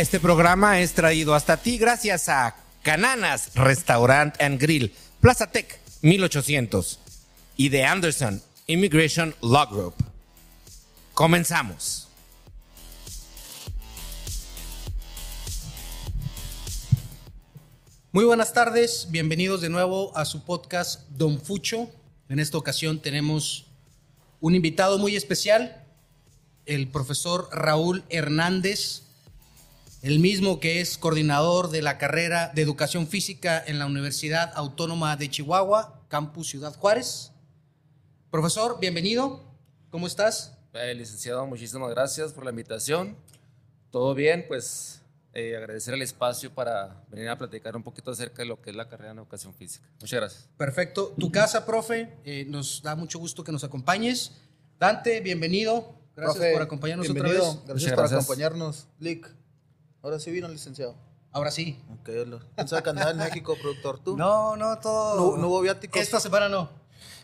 Este programa es traído hasta ti gracias a Cananas Restaurant and Grill, Plaza Tech 1800 y de Anderson Immigration Law Group. Comenzamos. Muy buenas tardes, bienvenidos de nuevo a su podcast Don Fucho. En esta ocasión tenemos un invitado muy especial, el profesor Raúl Hernández, el mismo que es coordinador de la carrera de Educación Física en la Universidad Autónoma de Chihuahua, Campus Ciudad Juárez. Profesor, bienvenido, ¿cómo estás? Eh, licenciado, muchísimas gracias por la invitación. Todo bien, pues eh, agradecer el espacio para venir a platicar un poquito acerca de lo que es la carrera en educación física. Muchas gracias. Perfecto. Tu casa, profe, eh, nos da mucho gusto que nos acompañes. Dante, bienvenido. Gracias por acompañarnos otra vez. Gracias por acompañarnos. Lick. Ahora sí vino, licenciado. Ahora sí. Ok, pensaba que andaba en México, productor. ¿Tú? No, no, todo. No, hubo viáticos. Esta semana no.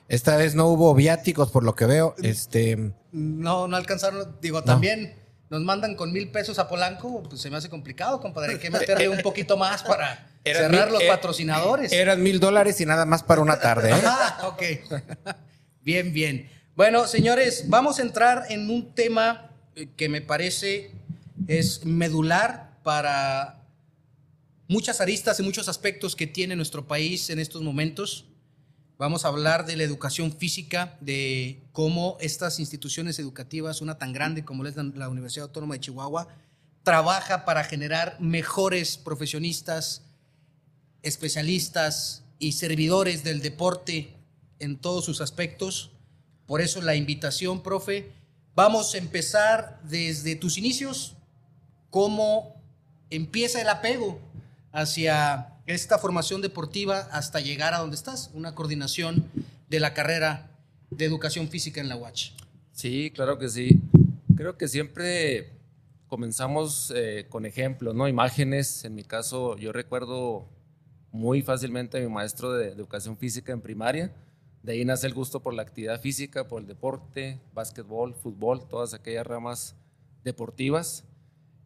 Esta vez no hubo viáticos, por lo que veo. Este. No, no alcanzaron. Digo, también nos mandan con mil pesos a Polanco, pues se me hace complicado, compadre. Hay que meterle un poquito más para cerrar los eh, patrocinadores. Eran mil dólares y nada más para una tarde. ¿eh? Ah, ok. bien, bien. Bueno, señores, vamos a entrar en un tema que me parece es medular para muchas aristas y muchos aspectos que tiene nuestro país en estos momentos. Vamos a hablar de la educación física, de cómo estas instituciones educativas, una tan grande como es la Universidad Autónoma de Chihuahua, trabaja para generar mejores profesionistas, especialistas y servidores del deporte en todos sus aspectos. Por eso la invitación, profe. Vamos a empezar desde tus inicios, cómo empieza el apego hacia esta formación deportiva hasta llegar a donde estás, una coordinación de la carrera de educación física en la UACH. Sí, claro que sí. Creo que siempre comenzamos eh, con ejemplos, ¿no? Imágenes. En mi caso, yo recuerdo muy fácilmente a mi maestro de, educación física en primaria. De ahí nace el gusto por la actividad física, por el deporte, básquetbol, fútbol, todas aquellas ramas deportivas.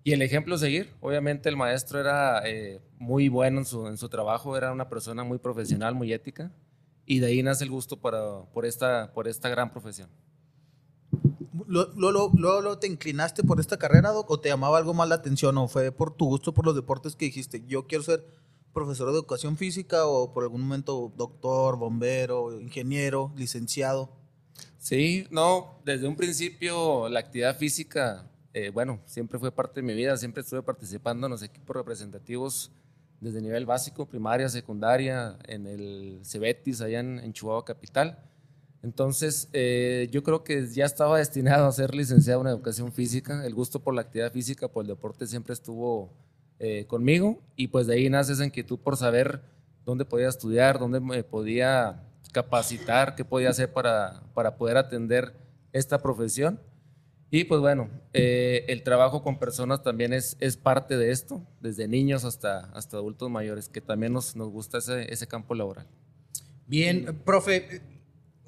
Y el ejemplo seguir, obviamente el maestro era eh, muy bueno en su, en su, trabajo, era una persona muy profesional, muy ética, y de ahí nace el gusto para, por, esta, por esta gran profesión. ¿Luego, luego, te inclinaste por esta carrera, o te llamaba algo más la atención, o fue por tu gusto por los deportes que dijiste, yo quiero ser profesor de educación física, o por algún momento doctor, bombero, ingeniero, licenciado? Sí, no, desde un principio la actividad física eh, bueno, siempre fue parte de mi vida, siempre estuve participando en los equipos representativos desde nivel básico, primaria, secundaria, en el Cebetis, allá en, Chihuahua Capital. Entonces, eh, yo creo que ya estaba destinado a ser licenciado en educación física. El gusto por la actividad física, por el deporte, siempre estuvo eh, conmigo. Y pues de ahí nace esa inquietud por saber dónde podía estudiar, dónde me podía capacitar, qué podía hacer para, para poder atender esta profesión. Y pues bueno, eh, el trabajo con personas también es, es parte de esto, desde niños hasta, hasta adultos mayores, que también nos, nos gusta ese, ese campo laboral. Bien, profe,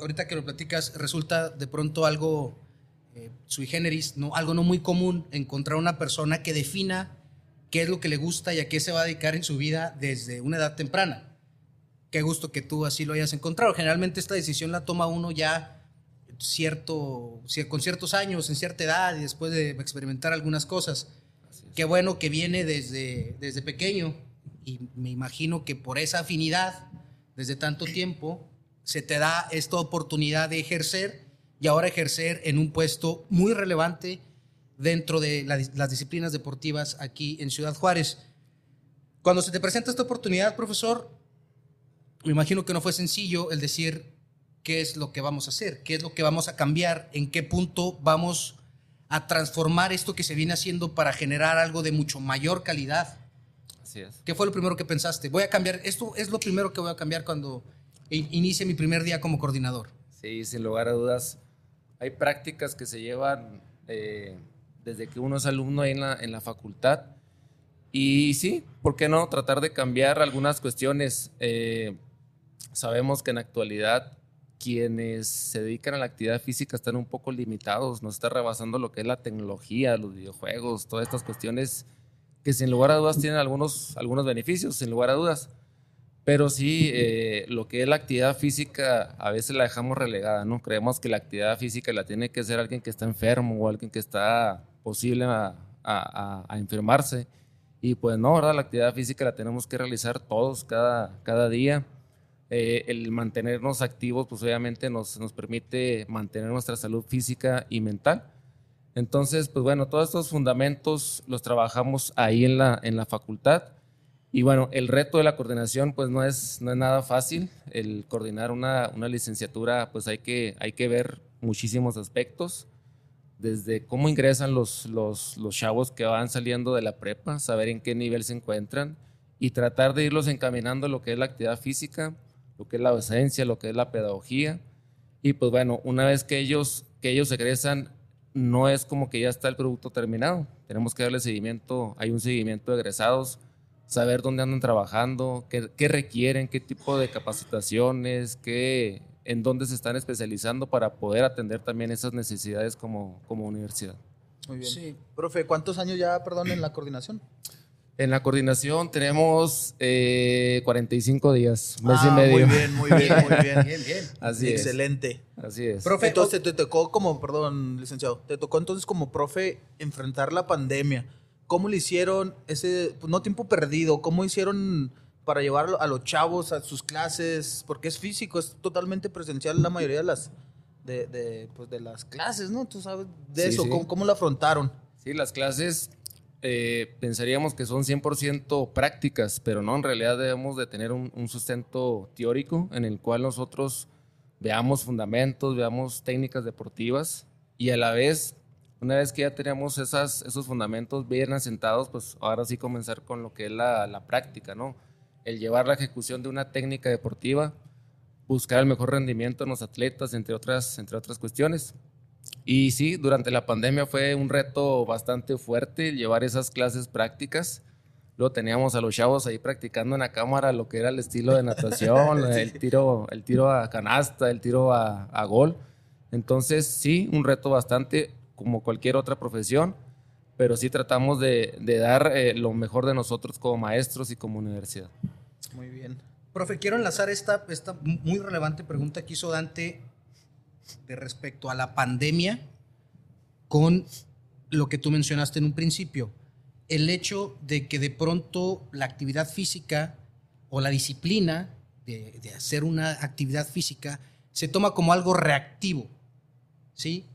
ahorita que lo platicas, resulta de pronto algo eh, sui generis, ¿no? algo no muy común, encontrar una persona que defina qué es lo que le gusta y a qué se va a dedicar en su vida desde una edad temprana. Qué gusto que tú así lo hayas encontrado. Generalmente esta decisión la toma uno ya cierto, con ciertos años, en cierta edad y después de experimentar algunas cosas. Qué bueno que viene desde, desde pequeño y me imagino que por esa afinidad, desde tanto tiempo, se te da esta oportunidad de ejercer y ahora ejercer en un puesto muy relevante dentro de las disciplinas deportivas aquí en Ciudad Juárez. Cuando se te presenta esta oportunidad, profesor, me imagino que no fue sencillo el decir, qué es lo que vamos a hacer, qué es lo que vamos a cambiar, en qué punto vamos a transformar esto que se viene haciendo para generar algo de mucho mayor calidad. Así es. ¿Qué fue lo primero que pensaste? Voy a cambiar, esto es lo primero que voy a cambiar cuando inicie mi primer día como coordinador. Sí, sin lugar a dudas. Hay prácticas que se llevan eh, desde que uno es alumno ahí en la, en la facultad. Y sí, ¿por qué no tratar de cambiar algunas cuestiones? Eh, sabemos que en la actualidad quienes se dedican a la actividad física están un poco limitados, nos está rebasando lo que es la tecnología, los videojuegos, todas estas cuestiones que sin lugar a dudas tienen algunos, algunos beneficios, sin lugar a dudas. Pero sí, eh, lo que es la actividad física a veces la dejamos relegada, ¿no? Creemos que la actividad física la tiene que hacer alguien que está enfermo o alguien que está posible a, a, a enfermarse. Y pues no, ¿verdad? La actividad física la tenemos que realizar todos cada, cada día. Eh, el mantenernos activos, pues obviamente nos, nos permite mantener nuestra salud física y mental. Entonces, pues bueno, todos estos fundamentos los trabajamos ahí en la, en la facultad. Y bueno, el reto de la coordinación, pues no es, no es nada fácil. El coordinar una, una licenciatura, pues hay que, hay que ver muchísimos aspectos desde cómo ingresan los, los, los chavos que van saliendo de la prepa, saber en qué nivel se encuentran y tratar de irlos encaminando a lo que es la actividad física, lo que es la docencia, lo que es la pedagogía. Y pues bueno, una vez que ellos, que ellos egresan, no es como que ya está el producto terminado. Tenemos que darle seguimiento, hay un seguimiento de egresados, saber dónde andan trabajando, qué, qué requieren, qué tipo de capacitaciones, qué en dónde se están especializando para poder atender también esas necesidades como, como universidad. Muy bien. Sí. Profe, ¿cuántos años ya, perdón, en la coordinación? En la coordinación tenemos eh, 45 días, mes ah, y medio. Muy bien, muy bien, muy bien. Bien, bien. Así Excelente. es. Así es. Profe, entonces te tocó como, perdón, licenciado, te tocó entonces como profe enfrentar la pandemia. ¿Cómo le hicieron ese, pues, no tiempo perdido, cómo hicieron para llevar a los chavos a sus clases, porque es físico, es totalmente presencial la mayoría de las, de, de, pues de las clases, ¿no? Tú sabes de Sí, eso, sí. ¿cómo, cómo lo afrontaron? Sí, las clases eh, pensaríamos que son 100% prácticas, pero no, en realidad debemos de tener un, sustento teórico en el cual nosotros veamos fundamentos, veamos técnicas deportivas y a la vez, una vez que ya tenemos esas, esos fundamentos bien asentados, pues ahora sí comenzar con lo que es la, la práctica, ¿no? El llevar la ejecución de una técnica deportiva, buscar el mejor rendimiento en los atletas, entre otras, entre otras cuestiones. Y sí, durante la pandemia fue un reto bastante fuerte llevar esas clases prácticas. Luego teníamos a los chavos ahí practicando en la cámara lo que era el estilo de natación, el, tiro, el tiro a canasta, el tiro a, a gol. Entonces sí, un reto bastante como cualquier otra profesión, pero sí tratamos de, de dar eh, lo mejor de nosotros como maestros y como universidad. Muy bien. Profe, quiero enlazar esta, esta muy relevante pregunta que hizo Dante de respecto a la pandemia con lo que tú mencionaste en un principio. El hecho de que de pronto la actividad física o la disciplina de, de hacer una actividad física se toma como algo reactivo. ¿Sí?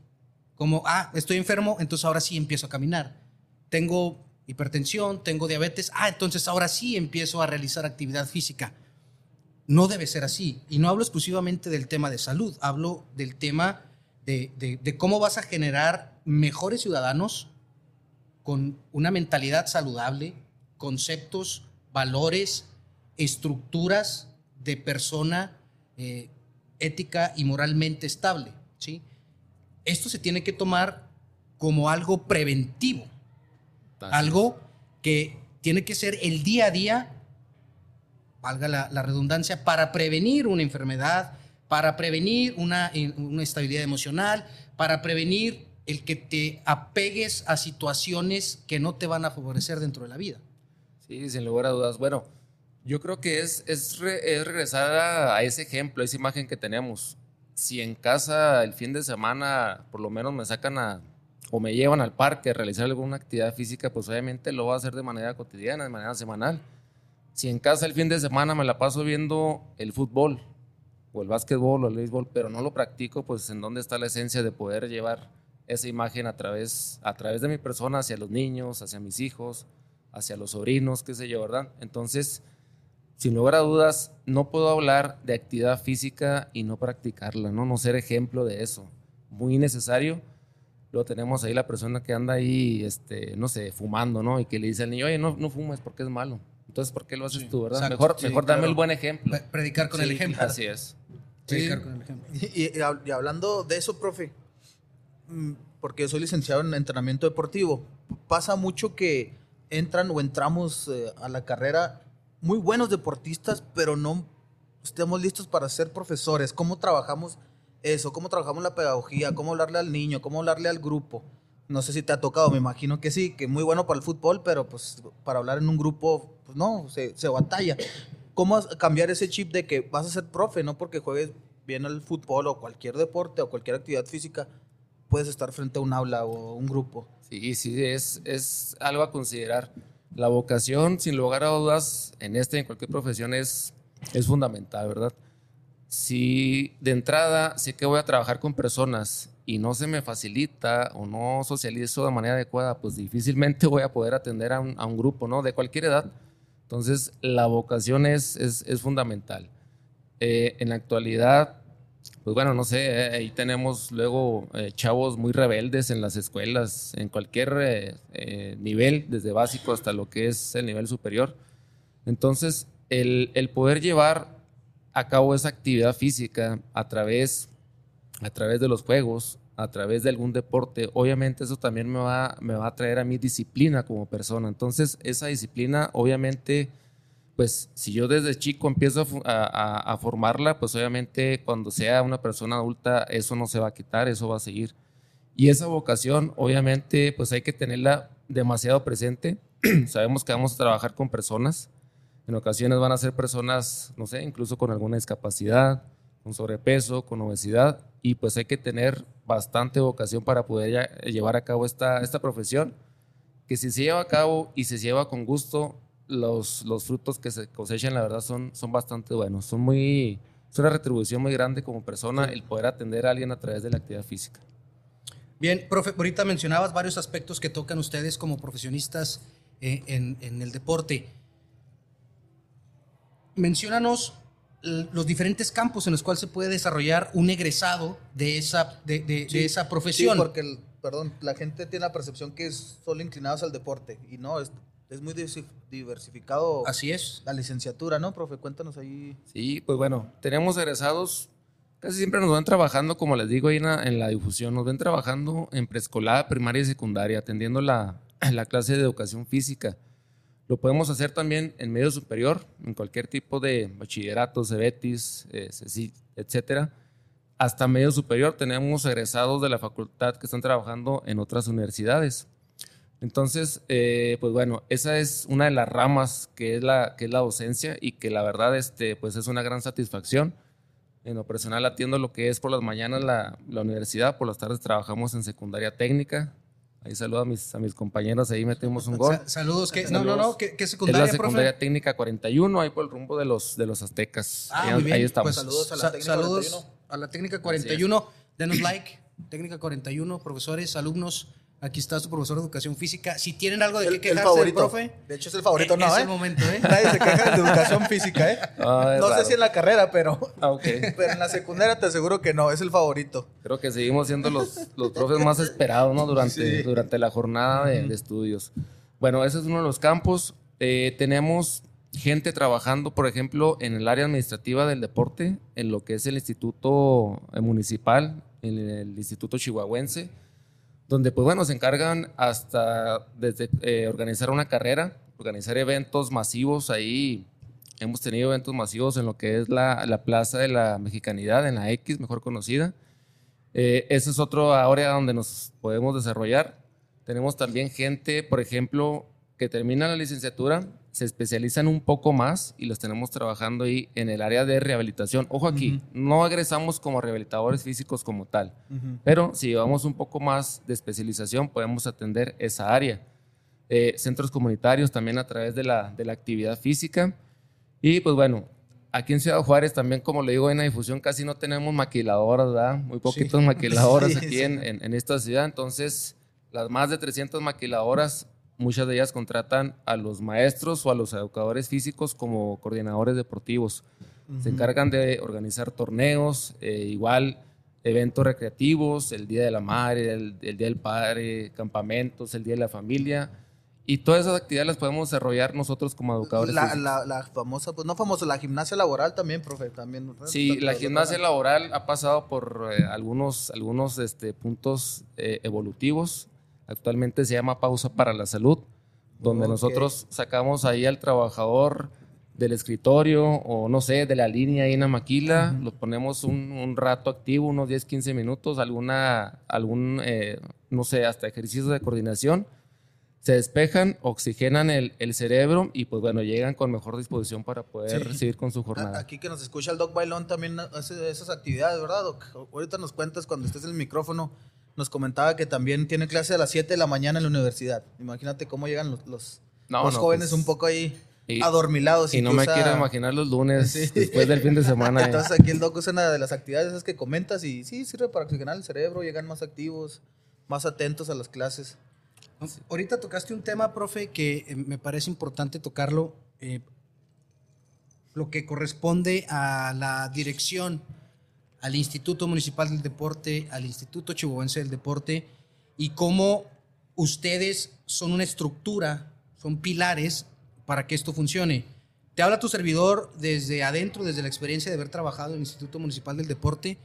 Como, ah, estoy enfermo, entonces ahora sí empiezo a caminar. Tengo hipertensión, tengo diabetes, ah, entonces ahora sí empiezo a realizar actividad física. No debe ser así. Y no hablo exclusivamente del tema de salud, hablo del tema de, de- de cómo vas a generar mejores ciudadanos con una mentalidad saludable, conceptos, valores, estructuras de persona eh, ética y moralmente estable. ¿sí? Esto se tiene que tomar como algo preventivo, algo que tiene que ser el día a día valga la, redundancia, para prevenir una enfermedad, para prevenir una, eh, una estabilidad emocional, para prevenir el que te apegues a situaciones que no te van a favorecer dentro de la vida. Sí, sin lugar a dudas. Bueno, yo creo que es, es, es regresar a, a ese ejemplo, a esa imagen que tenemos. Si en casa el fin de semana por lo menos me sacan a, o me llevan al parque a realizar alguna actividad física, pues obviamente lo voy a hacer de manera cotidiana, de manera semanal. Si en casa el fin de semana me la paso viendo el fútbol, o el básquetbol, o el béisbol, pero no lo practico, pues en dónde está la esencia de poder llevar esa imagen a través, a través de mi persona hacia los niños, hacia mis hijos, hacia los sobrinos, qué sé yo, ¿verdad? Entonces, sin lugar a dudas, no puedo hablar de actividad física y no practicarla, ¿no? No ser ejemplo de eso. Muy necesario. Luego tenemos ahí la persona que anda ahí, este, no sé, fumando, ¿no? Y que le dice al niño, oye, no, no fumes porque es malo. Entonces, ¿por qué lo haces tú, verdad? exacto, mejor sí, mejor dame claro. el buen ejemplo. Pre- Predicar con el ejemplo. Así es. Predicar con el ejemplo. Y, y hab- y hablando de eso, profe, mm, porque yo soy licenciado en entrenamiento deportivo, pasa mucho que entran o entramos eh, a la carrera muy buenos deportistas, pero no estemos listos para ser profesores. ¿Cómo trabajamos eso? ¿Cómo trabajamos la pedagogía? ¿Cómo hablarle al niño? ¿Cómo hablarle al grupo? No sé si te ha tocado, me imagino que sí, que muy bueno para el fútbol, pero pues para hablar en un grupo, pues no, se, se batalla. ¿Cómo cambiar ese chip de que vas a ser profe, no porque juegues bien al fútbol o cualquier deporte o cualquier actividad física, puedes estar frente a un aula o un grupo? Sí, sí, es, es algo a considerar. La vocación, sin lugar a dudas, en esta y en cualquier profesión es, es fundamental, ¿verdad? Si de entrada sé que voy a trabajar con personas y no se me facilita o no socializo de manera adecuada, pues difícilmente voy a poder atender a un, a un grupo, ¿no? De cualquier edad. Entonces, la vocación es, es, es fundamental. Eh, en la actualidad, pues bueno, no sé, eh, ahí tenemos luego eh, chavos muy rebeldes en las escuelas, en cualquier eh, eh, nivel, desde básico hasta lo que es el nivel superior. Entonces, el, el poder llevar a cabo esa actividad física a través, a través de los juegos, a través de algún deporte, obviamente eso también me va, me va a traer a mi disciplina como persona. Entonces, esa disciplina, obviamente, pues si yo desde chico empiezo a, a formarla, pues obviamente cuando sea una persona adulta, eso no se va a quitar, eso va a seguir. Y esa vocación, obviamente, pues hay que tenerla demasiado presente. Sabemos que vamos a trabajar con personas. En ocasiones van a ser personas, no sé, incluso con alguna discapacidad, con sobrepeso, con obesidad. Y pues hay que tener bastante vocación para poder llevar a cabo esta, esta profesión. Que si se lleva a cabo y se lleva con gusto, los, los frutos que se cosechan, la verdad, son, son bastante buenos. Son muy, es una retribución muy grande como persona el poder atender a alguien a través de la actividad física. Bien, profe, ahorita mencionabas varios aspectos que tocan ustedes como profesionistas eh, en, en el deporte. Menciónanos los diferentes campos en los cuales se puede desarrollar un egresado de esa, de, de- de Sí, esa profesión. Sí, porque, el- perdón, la gente tiene la percepción que es solo inclinados al deporte. Y no, es, es muy diversi- diversificado Así es. la licenciatura, ¿no, profe? Cuéntanos ahí. Sí, pues bueno, tenemos egresados, casi siempre nos ven trabajando, como les digo, ahí en la, en la difusión, nos ven trabajando en preescolar, primaria y secundaria, atendiendo la, la clase de educación física. Lo podemos hacer también en medio superior, en cualquier tipo de bachillerato, cebetis, eh, etcétera. Hasta medio superior tenemos egresados de la facultad que están trabajando en otras universidades. Entonces, eh, pues bueno, esa es una de las ramas que es la, que es la docencia y que la verdad este, pues es una gran satisfacción. En lo personal atiendo lo que es por las mañanas la, la universidad, por las tardes trabajamos en secundaria técnica. Ahí saludo a mis, a mis compañeros, ahí metemos un gol. Sa- saludos. ¿qué? No, no, no. ¿Qué, qué Es secundaria, la secundaria profe? técnica 41, ahí por el rumbo de los, de los aztecas. Ah, ahí, muy bien. ahí estamos. Pues Saludos a la sa- técnica saludos 41. a la técnica 41. Denos like. Técnica 41, profesores, alumnos. Aquí está su profesor de educación física. Si tienen algo de El, qué el quejarse del favorito. profe, De hecho, es el favorito, eh, ¿no? es ¿eh? el momento, ¿eh? Nadie se queja de educación física, ¿eh? Ah, no sé si en la carrera, pero, Ah, pero en la secundaria te aseguro que no, es el favorito. Creo que seguimos siendo los, los profes más esperados ¿no? durante, Sí. durante la jornada de, de estudios. Bueno, ese es uno de los campos. Eh, tenemos gente trabajando, por ejemplo, en el área administrativa del deporte, en lo que es el Instituto eh, Municipal, en el Instituto Chihuahuense, donde, pues bueno, se encargan hasta desde eh, organizar una carrera, organizar eventos masivos ahí. Hemos tenido eventos masivos en lo que es la, la Plaza de la Mexicanidad, en la X, mejor conocida. Eh, es otro área donde nos podemos desarrollar. Tenemos también gente, por ejemplo, que termina la licenciatura, se especializan un poco más y los tenemos trabajando ahí en el área de rehabilitación. Ojo aquí, no egresamos como rehabilitadores físicos como tal, pero si llevamos un poco más de especialización, podemos atender esa área. Eh, centros comunitarios también a través de la, de la actividad física. Y pues bueno, aquí en Ciudad Juárez también, como le digo, en la difusión casi no tenemos maquiladoras, ¿verdad? Muy poquitos maquiladoras Sí, aquí sí. En, en, en esta ciudad. Entonces, las más de 300 maquiladoras, muchas de ellas contratan a los maestros o a los educadores físicos como coordinadores deportivos. Se encargan de organizar torneos, eh, igual eventos recreativos, el Día de la Madre, el, el Día del Padre, campamentos, el Día de la Familia. Y todas esas actividades las podemos desarrollar nosotros como educadores La, la, la famosa, pues no famosa, la gimnasia laboral también, profe, también. Sí, la gimnasia laboral ha pasado por eh, algunos, algunos este, puntos eh, evolutivos. Actualmente se llama pausa para la salud, donde Ok. nosotros sacamos ahí al trabajador del escritorio o no sé, de la línea ahí en la maquila, lo ponemos un, un, rato activo, unos 10, 15 minutos, alguna, algún, eh, no sé, hasta ejercicio de coordinación, se despejan, oxigenan el, el, cerebro y pues bueno, llegan con mejor disposición para poder seguir con su jornada. Aquí que nos escucha el Doc Bailón también hace esas actividades, ¿verdad, Doc? Ahorita nos cuentas cuando estés en el micrófono, nos comentaba que también tiene clase a las 7 de la mañana en la universidad. Imagínate cómo llegan los, los, los jóvenes pues, un poco ahí y, adormilados. Y no me quiero imaginar los lunes después del fin de semana. Entonces aquí el doc es una de las actividades esas que comentas y sí, sirve para oxigenar el cerebro, llegan más activos, más atentos a las clases. Ahorita tocaste un tema, profe, que eh, me parece importante tocarlo, eh, lo que corresponde a la dirección, al Instituto Municipal del Deporte, al Instituto Chihuahuense del Deporte, y cómo ustedes son una estructura, son pilares para que esto funcione. Te habla tu servidor desde adentro, desde la experiencia de haber trabajado en el Instituto Municipal del Deporte.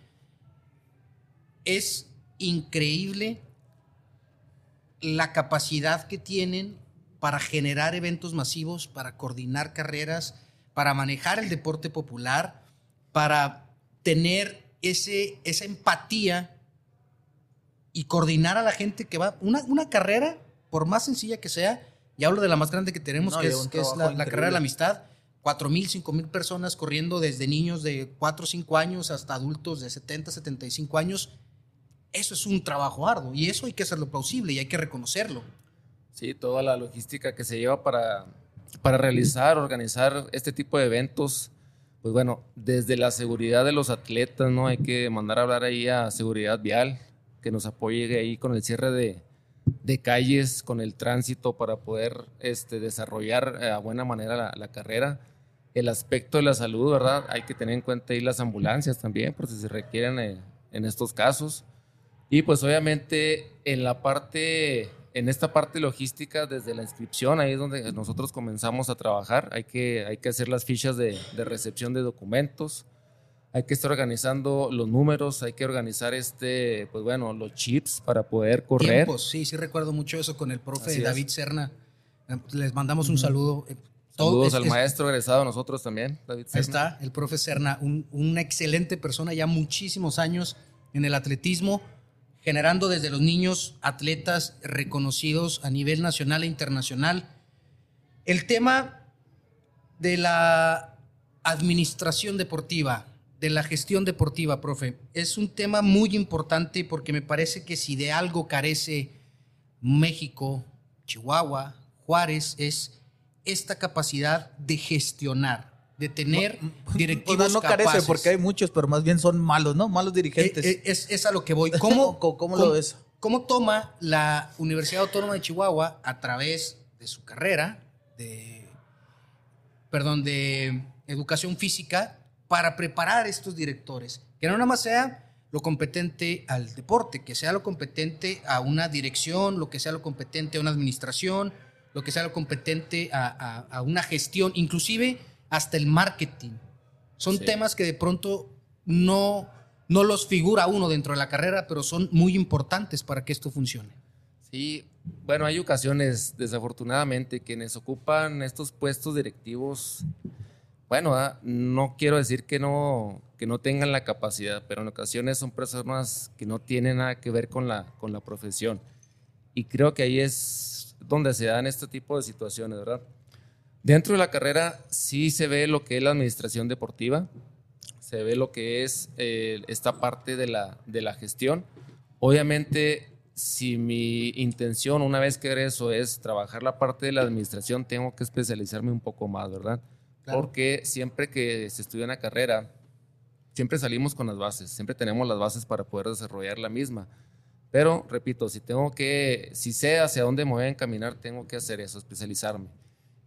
Es increíble la capacidad que tienen para generar eventos masivos, para coordinar carreras, para manejar el deporte popular, para tener ese, esa empatía y coordinar a la gente que va. Una, una carrera, por más sencilla que sea, y hablo de la más grande que tenemos, que, es, la, carrera de la amistad. Cuatro mil, cinco mil personas corriendo desde niños de 4 o 5 años hasta adultos de 70, 75 años. Eso es un trabajo arduo y eso hay que hacerlo plausible y hay que reconocerlo. Sí, toda la logística que se lleva para, para realizar, organizar este tipo de eventos. Pues bueno, desde la seguridad de los atletas, ¿no? Hay que mandar a hablar ahí a seguridad vial, que nos apoye ahí con el cierre de, calles con el tránsito para poder este, desarrollar eh, a buena manera la, carrera. El aspecto de la salud, ¿verdad? Hay que tener en cuenta ahí las ambulancias también, por si se requieren eh, en estos casos. Y pues obviamente en la parte, en esta parte logística, desde la inscripción, ahí es donde nosotros comenzamos a trabajar. Hay que, hay que hacer las fichas de, de recepción de documentos hay que estar organizando los números, hay que organizar este, pues bueno, los chips para poder correr. Tiempos, sí, sí recuerdo mucho eso con el profe David Serna. Eh, les mandamos un saludo. Eh, Saludos al maestro egresado, nosotros también, David Serna. Ahí está, el profe Serna, una excelente persona, ya muchísimos años en el atletismo, generando desde los niños atletas reconocidos a nivel nacional e internacional. El tema de la administración deportiva, de la gestión deportiva, profe. Es un tema muy importante porque me parece que si de algo carece México, Chihuahua, Juárez, es esta capacidad de gestionar, de tener directivos no, no carece porque hay muchos, pero más bien son malos, ¿no? Malos dirigentes. Eh, eh, es, es, a lo que voy. ¿Cómo, ¿Cómo, lo ves? ¿Cómo toma la Universidad Autónoma de Chihuahua a través de su carrera de, perdón, de educación física para preparar estos directores. Que no nada más sea lo competente al deporte, que sea lo competente a una dirección, lo que sea lo competente a una administración, lo que sea lo competente a, una gestión, inclusive hasta el marketing. Son temas que de pronto no, no los figura uno dentro de la carrera, pero son muy importantes para que esto funcione. Sí, bueno, hay ocasiones, desafortunadamente, quienes ocupan estos puestos directivos bueno, ah, no quiero decir que no, que no tengan la capacidad, pero en ocasiones son personas que no tienen nada que ver con la, con la profesión. Y creo que ahí es donde se dan este tipo de situaciones, ¿verdad? Dentro de la carrera sí se ve lo que es la administración deportiva, se ve lo que es eh, esta parte de la, de la gestión. Obviamente, si mi intención una vez que egreso es trabajar la parte de la administración, tengo que especializarme un poco más, ¿verdad? Porque siempre que se estudia una carrera, siempre salimos con las bases, siempre tenemos las bases para poder desarrollar la misma. Pero, repito, si tengo que, si sé hacia dónde me voy a encaminar, tengo que hacer eso, especializarme.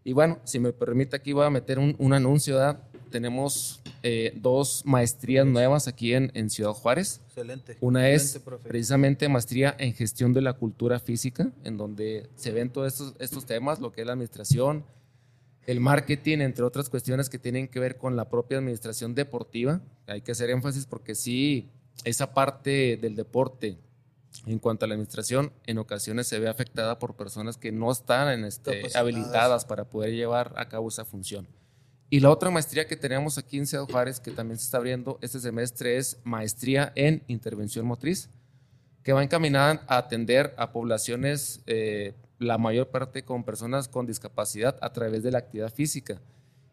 Y bueno, si me permite, aquí voy a meter un, anuncio. Tenemos eh, dos maestrías nuevas aquí en, en Ciudad Juárez. Excelente. Una es precisamente maestría en gestión de la cultura física, en donde se ven todos estos, estos temas, lo que es la administración, el marketing, entre otras cuestiones que tienen que ver con la propia administración deportiva. Hay que hacer énfasis porque sí, esa parte del deporte en cuanto a la administración en ocasiones se ve afectada por personas que no están en este, habilitadas para poder llevar a cabo esa función. Y la otra maestría que tenemos aquí en Ciudad Juárez, que también se está abriendo este semestre, es maestría en intervención motriz, que va encaminada a atender a poblaciones, eh, la mayor parte con personas con discapacidad a través de la actividad física.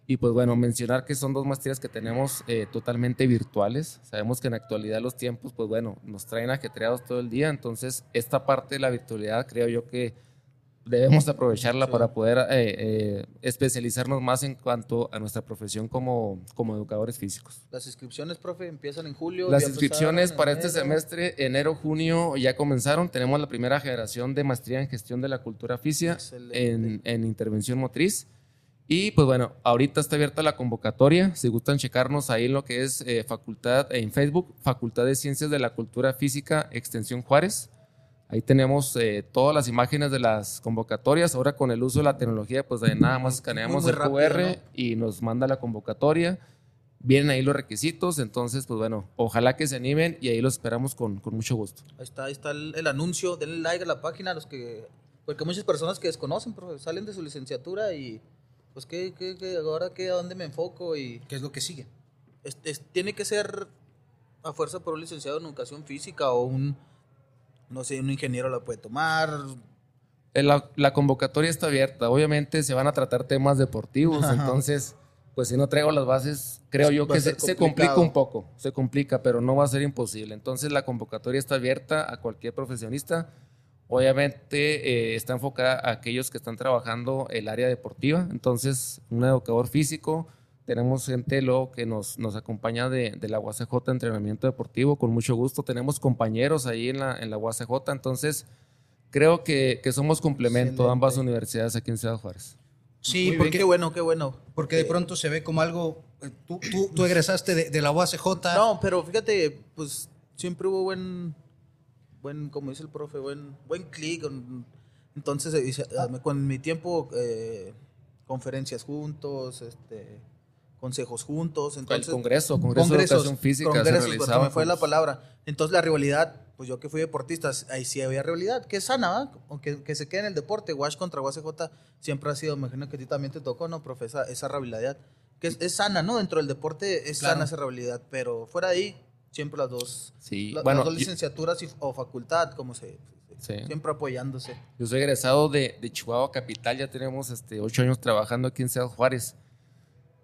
Y pues bueno, mencionar que son dos maestrías que tenemos eh, totalmente virtuales. Sabemos que en la actualidad los tiempos, pues bueno, nos traen ajetreados todo el día. Entonces, esta parte de la virtualidad creo yo que debemos aprovecharla para poder eh, eh, especializarnos más en cuanto a nuestra profesión como, como educadores físicos. Las inscripciones, profe, empiezan en julio. Las inscripciones para este semestre, enero, junio, ya comenzaron. Tenemos la primera generación de maestría en gestión de la cultura física en, en intervención motriz. Y pues bueno, ahorita está abierta la convocatoria. Si gustan checarnos ahí lo que es eh, facultad en Facebook, Facultad de Ciencias de la Cultura Física, Extensión Juárez. Ahí tenemos eh, todas las imágenes de las convocatorias. Ahora con el uso de la tecnología, pues nada más escaneamos el QR y nos manda la convocatoria. Vienen ahí los requisitos, entonces, pues bueno, ojalá que se animen y ahí los esperamos con, con mucho gusto. Ahí está, ahí está el, anuncio, denle like a la página, los que, porque muchas personas que desconocen, salen de su licenciatura y pues ¿qué, qué, qué ahora qué, a dónde me enfoco y... ¿Qué es lo que sigue? tiene que ser a fuerza por un licenciado en educación física o un, no sé, un ingeniero la puede tomar. Eh, la, la convocatoria está abierta, obviamente se van a tratar temas deportivos, entonces, pues si no traigo las bases, creo yo que se, se, complica un poco, se complica, pero no va a ser imposible. Entonces la convocatoria está abierta a cualquier profesionista Obviamente eh, está enfocada a aquellos que están trabajando el área deportiva, entonces un educador físico, tenemos gente luego que nos, nos acompaña de, de, la UACJ Entrenamiento Deportivo, con mucho gusto, tenemos compañeros ahí en la, en la UACJ, entonces creo que, que somos complemento a ambas universidades aquí en Ciudad Juárez. Sí, porque, qué bueno, qué bueno. Porque de pronto se ve como algo, eh, tú, tú, tú egresaste de, de la UACJ. No, pero fíjate, pues siempre hubo buen buen, como dice el profe, buen, buen clic. Entonces, eh, con mi tiempo, eh, conferencias juntos, este, consejos juntos. Entonces, el congreso, congreso de educación física congresos, se pues, fue la palabra. Entonces, la rivalidad, pues yo que fui deportista, ahí sí había rivalidad, que es sana, aunque que se quede en el deporte. Wash contra UACJ siempre ha sido, imagino que a ti también te tocó, ¿no, profe? Esa, rivalidad, que es, sana, ¿no? Dentro del deporte es sana esa rivalidad, pero fuera de ahí, siempre las dos, sí. bueno, las dos licenciaturas o facultad, como se, siempre apoyándose. Yo soy egresado de, de, Chihuahua Capital, ya tenemos este, ocho años trabajando aquí en Ciudad Juárez.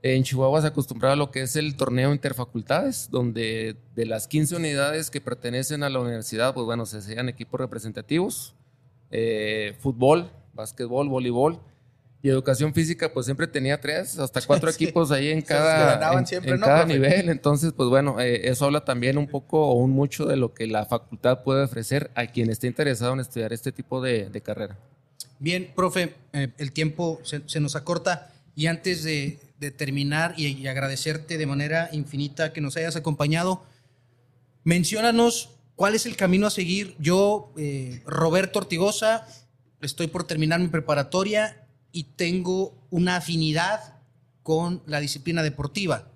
En Chihuahua se acostumbraba a lo que es el torneo interfacultades, donde de las 15 unidades que pertenecen a la universidad, pues bueno, se hacían equipos representativos, eh, fútbol, básquetbol, voleibol, y educación física, pues siempre tenía tres, hasta cuatro equipos ahí en cada, en, cada nivel. Entonces, pues bueno, eh, eso habla también un poco o un mucho de lo que la facultad puede ofrecer a quien esté interesado en estudiar este tipo de, carrera. Bien, profe, eh, el tiempo se, nos acorta y antes de, terminar y, agradecerte de manera infinita que nos hayas acompañado, menciónanos cuál es el camino a seguir. Yo, eh, Roberto Ortigosa, estoy por terminar mi preparatoria y tengo una afinidad con la disciplina deportiva.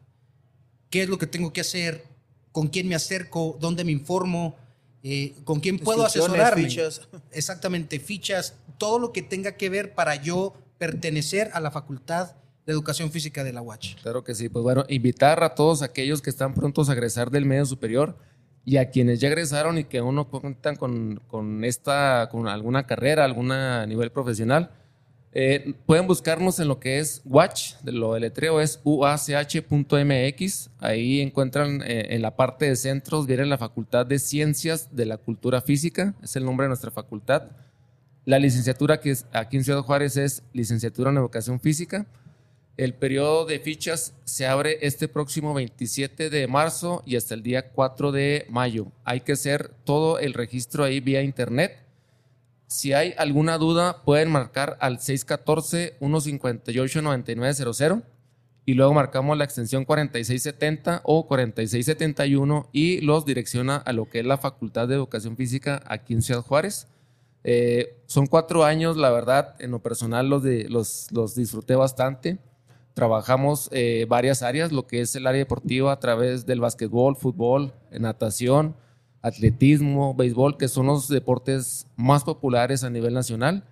¿Qué es lo que tengo que hacer? ¿Con quién me acerco? ¿Dónde me informo? Eh, ¿Con quién puedo asesorarme? Fichas. Exactamente, fichas, todo lo que tenga que ver para yo pertenecer a la Facultad de Educación Física de la UACH. Claro que sí, pues bueno, invitar a todos aquellos que están prontos a egresar del medio superior y a quienes ya egresaron y que aún no cuentan con, con esta, con alguna carrera, algún nivel profesional, eh, pueden buscarnos en lo que es Watch, de lo letreo es uach.mx. Ahí encuentran eh, en la parte de centros, viene la Facultad de Ciencias de la Cultura Física, es el nombre de nuestra facultad. La licenciatura que es aquí en Ciudad Juárez es licenciatura en Educación Física. El periodo de fichas se abre este próximo 27 de marzo y hasta el día 4 de mayo. Hay que hacer todo el registro ahí vía internet si hay alguna duda, pueden marcar al 614-158-9900 y luego marcamos la extensión 4670 o 4671 y los direcciona a lo que es la Facultad de Educación Física aquí en Ciudad Juárez. Eh, son cuatro años, la verdad, en lo personal los, de, los, los disfruté bastante. Trabajamos eh, varias áreas, lo que es el área deportiva a través del básquetbol, fútbol, natación, atletismo, béisbol, que son los deportes más populares a nivel nacional.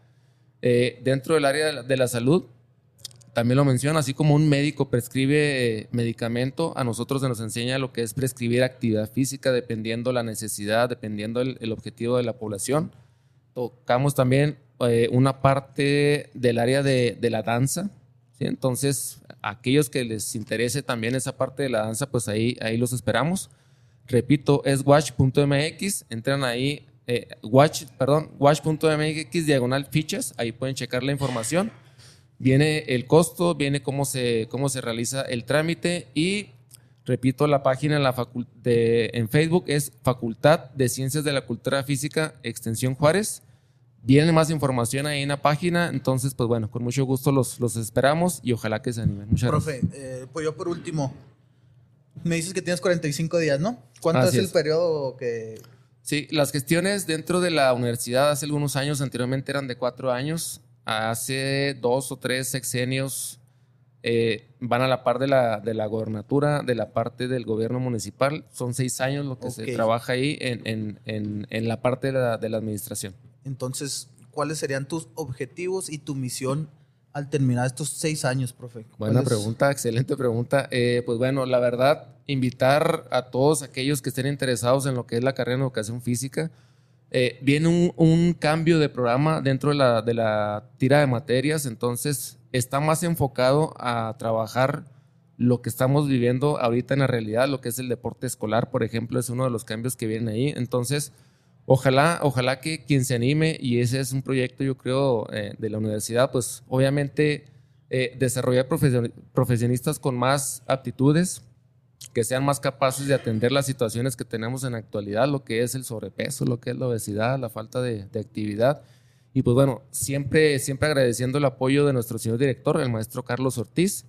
Eh, dentro del área de la, salud, también lo menciona, así como un médico prescribe eh, medicamento, a nosotros se nos enseña lo que es prescribir actividad física dependiendo la necesidad, dependiendo el, objetivo de la población. Tocamos también eh, una parte del área de, la danza, ¿sí? entonces aquellos que les interese también esa parte de la danza, pues ahí, ahí los esperamos. Repito, es watch.mx, entran ahí, eh, watch, perdón, watch.mx diagonal fichas, ahí pueden checar la información viene el costo, viene cómo se, cómo se realiza el trámite y repito, la página en, la de, en Facebook es Facultad de Ciencias de la Cultura Física, Extensión Juárez. Viene más información ahí en la página, entonces, pues bueno, con mucho gusto los, los esperamos y ojalá que se animen. Muchas Profe, eh, pues yo por último, me dices que tienes 45 días, ¿no? ¿Cuánto es el periodo que...? Sí, las gestiones dentro de la universidad hace algunos años, anteriormente eran de cuatro años, hace dos o tres sexenios eh, van a la par de la, de la gobernatura, de la parte del gobierno municipal. Son seis años lo que se trabaja ahí en, en, en, la parte de la, de la, administración. Entonces, ¿cuáles serían tus objetivos y tu misión al terminar estos seis años, profe? Buena pregunta, excelente pregunta. Eh, pues bueno, la verdad, invitar a todos aquellos que estén interesados en lo que es la carrera en educación física, eh, viene un, cambio de programa dentro de la, de la tira de materias, entonces está más enfocado a trabajar lo que estamos viviendo ahorita en la realidad, lo que es el deporte escolar, por ejemplo, es uno de los cambios que viene ahí. Entonces, ojalá, ojalá que quien se anime, y ese es un proyecto, yo creo, eh, de la universidad, pues obviamente eh, desarrollar profesionistas con más aptitudes, que sean más capaces de atender las situaciones que tenemos en la actualidad, lo que es el sobrepeso, lo que es la obesidad, la falta de, actividad. Y pues bueno, siempre, siempre agradeciendo el apoyo de nuestro señor director, el maestro Carlos Ortiz,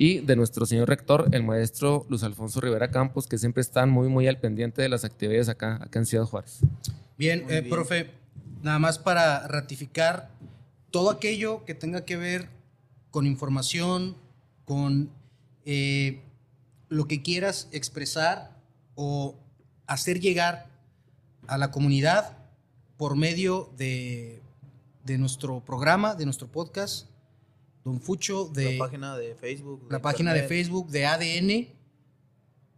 y de nuestro señor rector, el maestro Luis Alfonso Rivera Campos, que siempre están muy, muy al pendiente de las actividades acá, acá en Ciudad Juárez. Bien, eh, profe, nada más para ratificar todo aquello que tenga que ver con información, con eh, lo que quieras expresar o hacer llegar a la comunidad por medio de, nuestro programa, de nuestro podcast, Don Fucho, de la página de Facebook. la página de Facebook de ADN.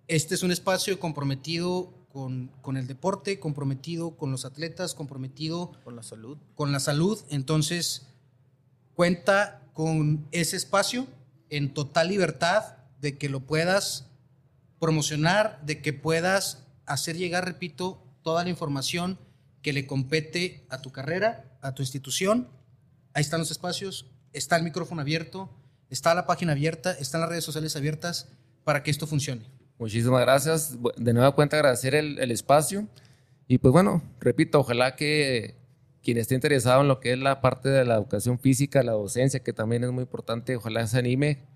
Este es un espacio comprometido con, con, el deporte, comprometido con los atletas, comprometido con la salud. Con la salud. Entonces, cuenta con ese espacio en total libertad de que lo puedas promocionar, de que puedas hacer llegar, repito, toda la información que le compete a tu carrera, a tu institución. Ahí están los espacios, está el micrófono abierto, está la página abierta, están las redes sociales abiertas para que esto funcione. Muchísimas gracias. De nueva cuenta agradecer el, espacio. Y pues bueno, repito, ojalá que quien esté interesado en lo que es la parte de la educación física, la docencia, que también es muy importante, ojalá se anime,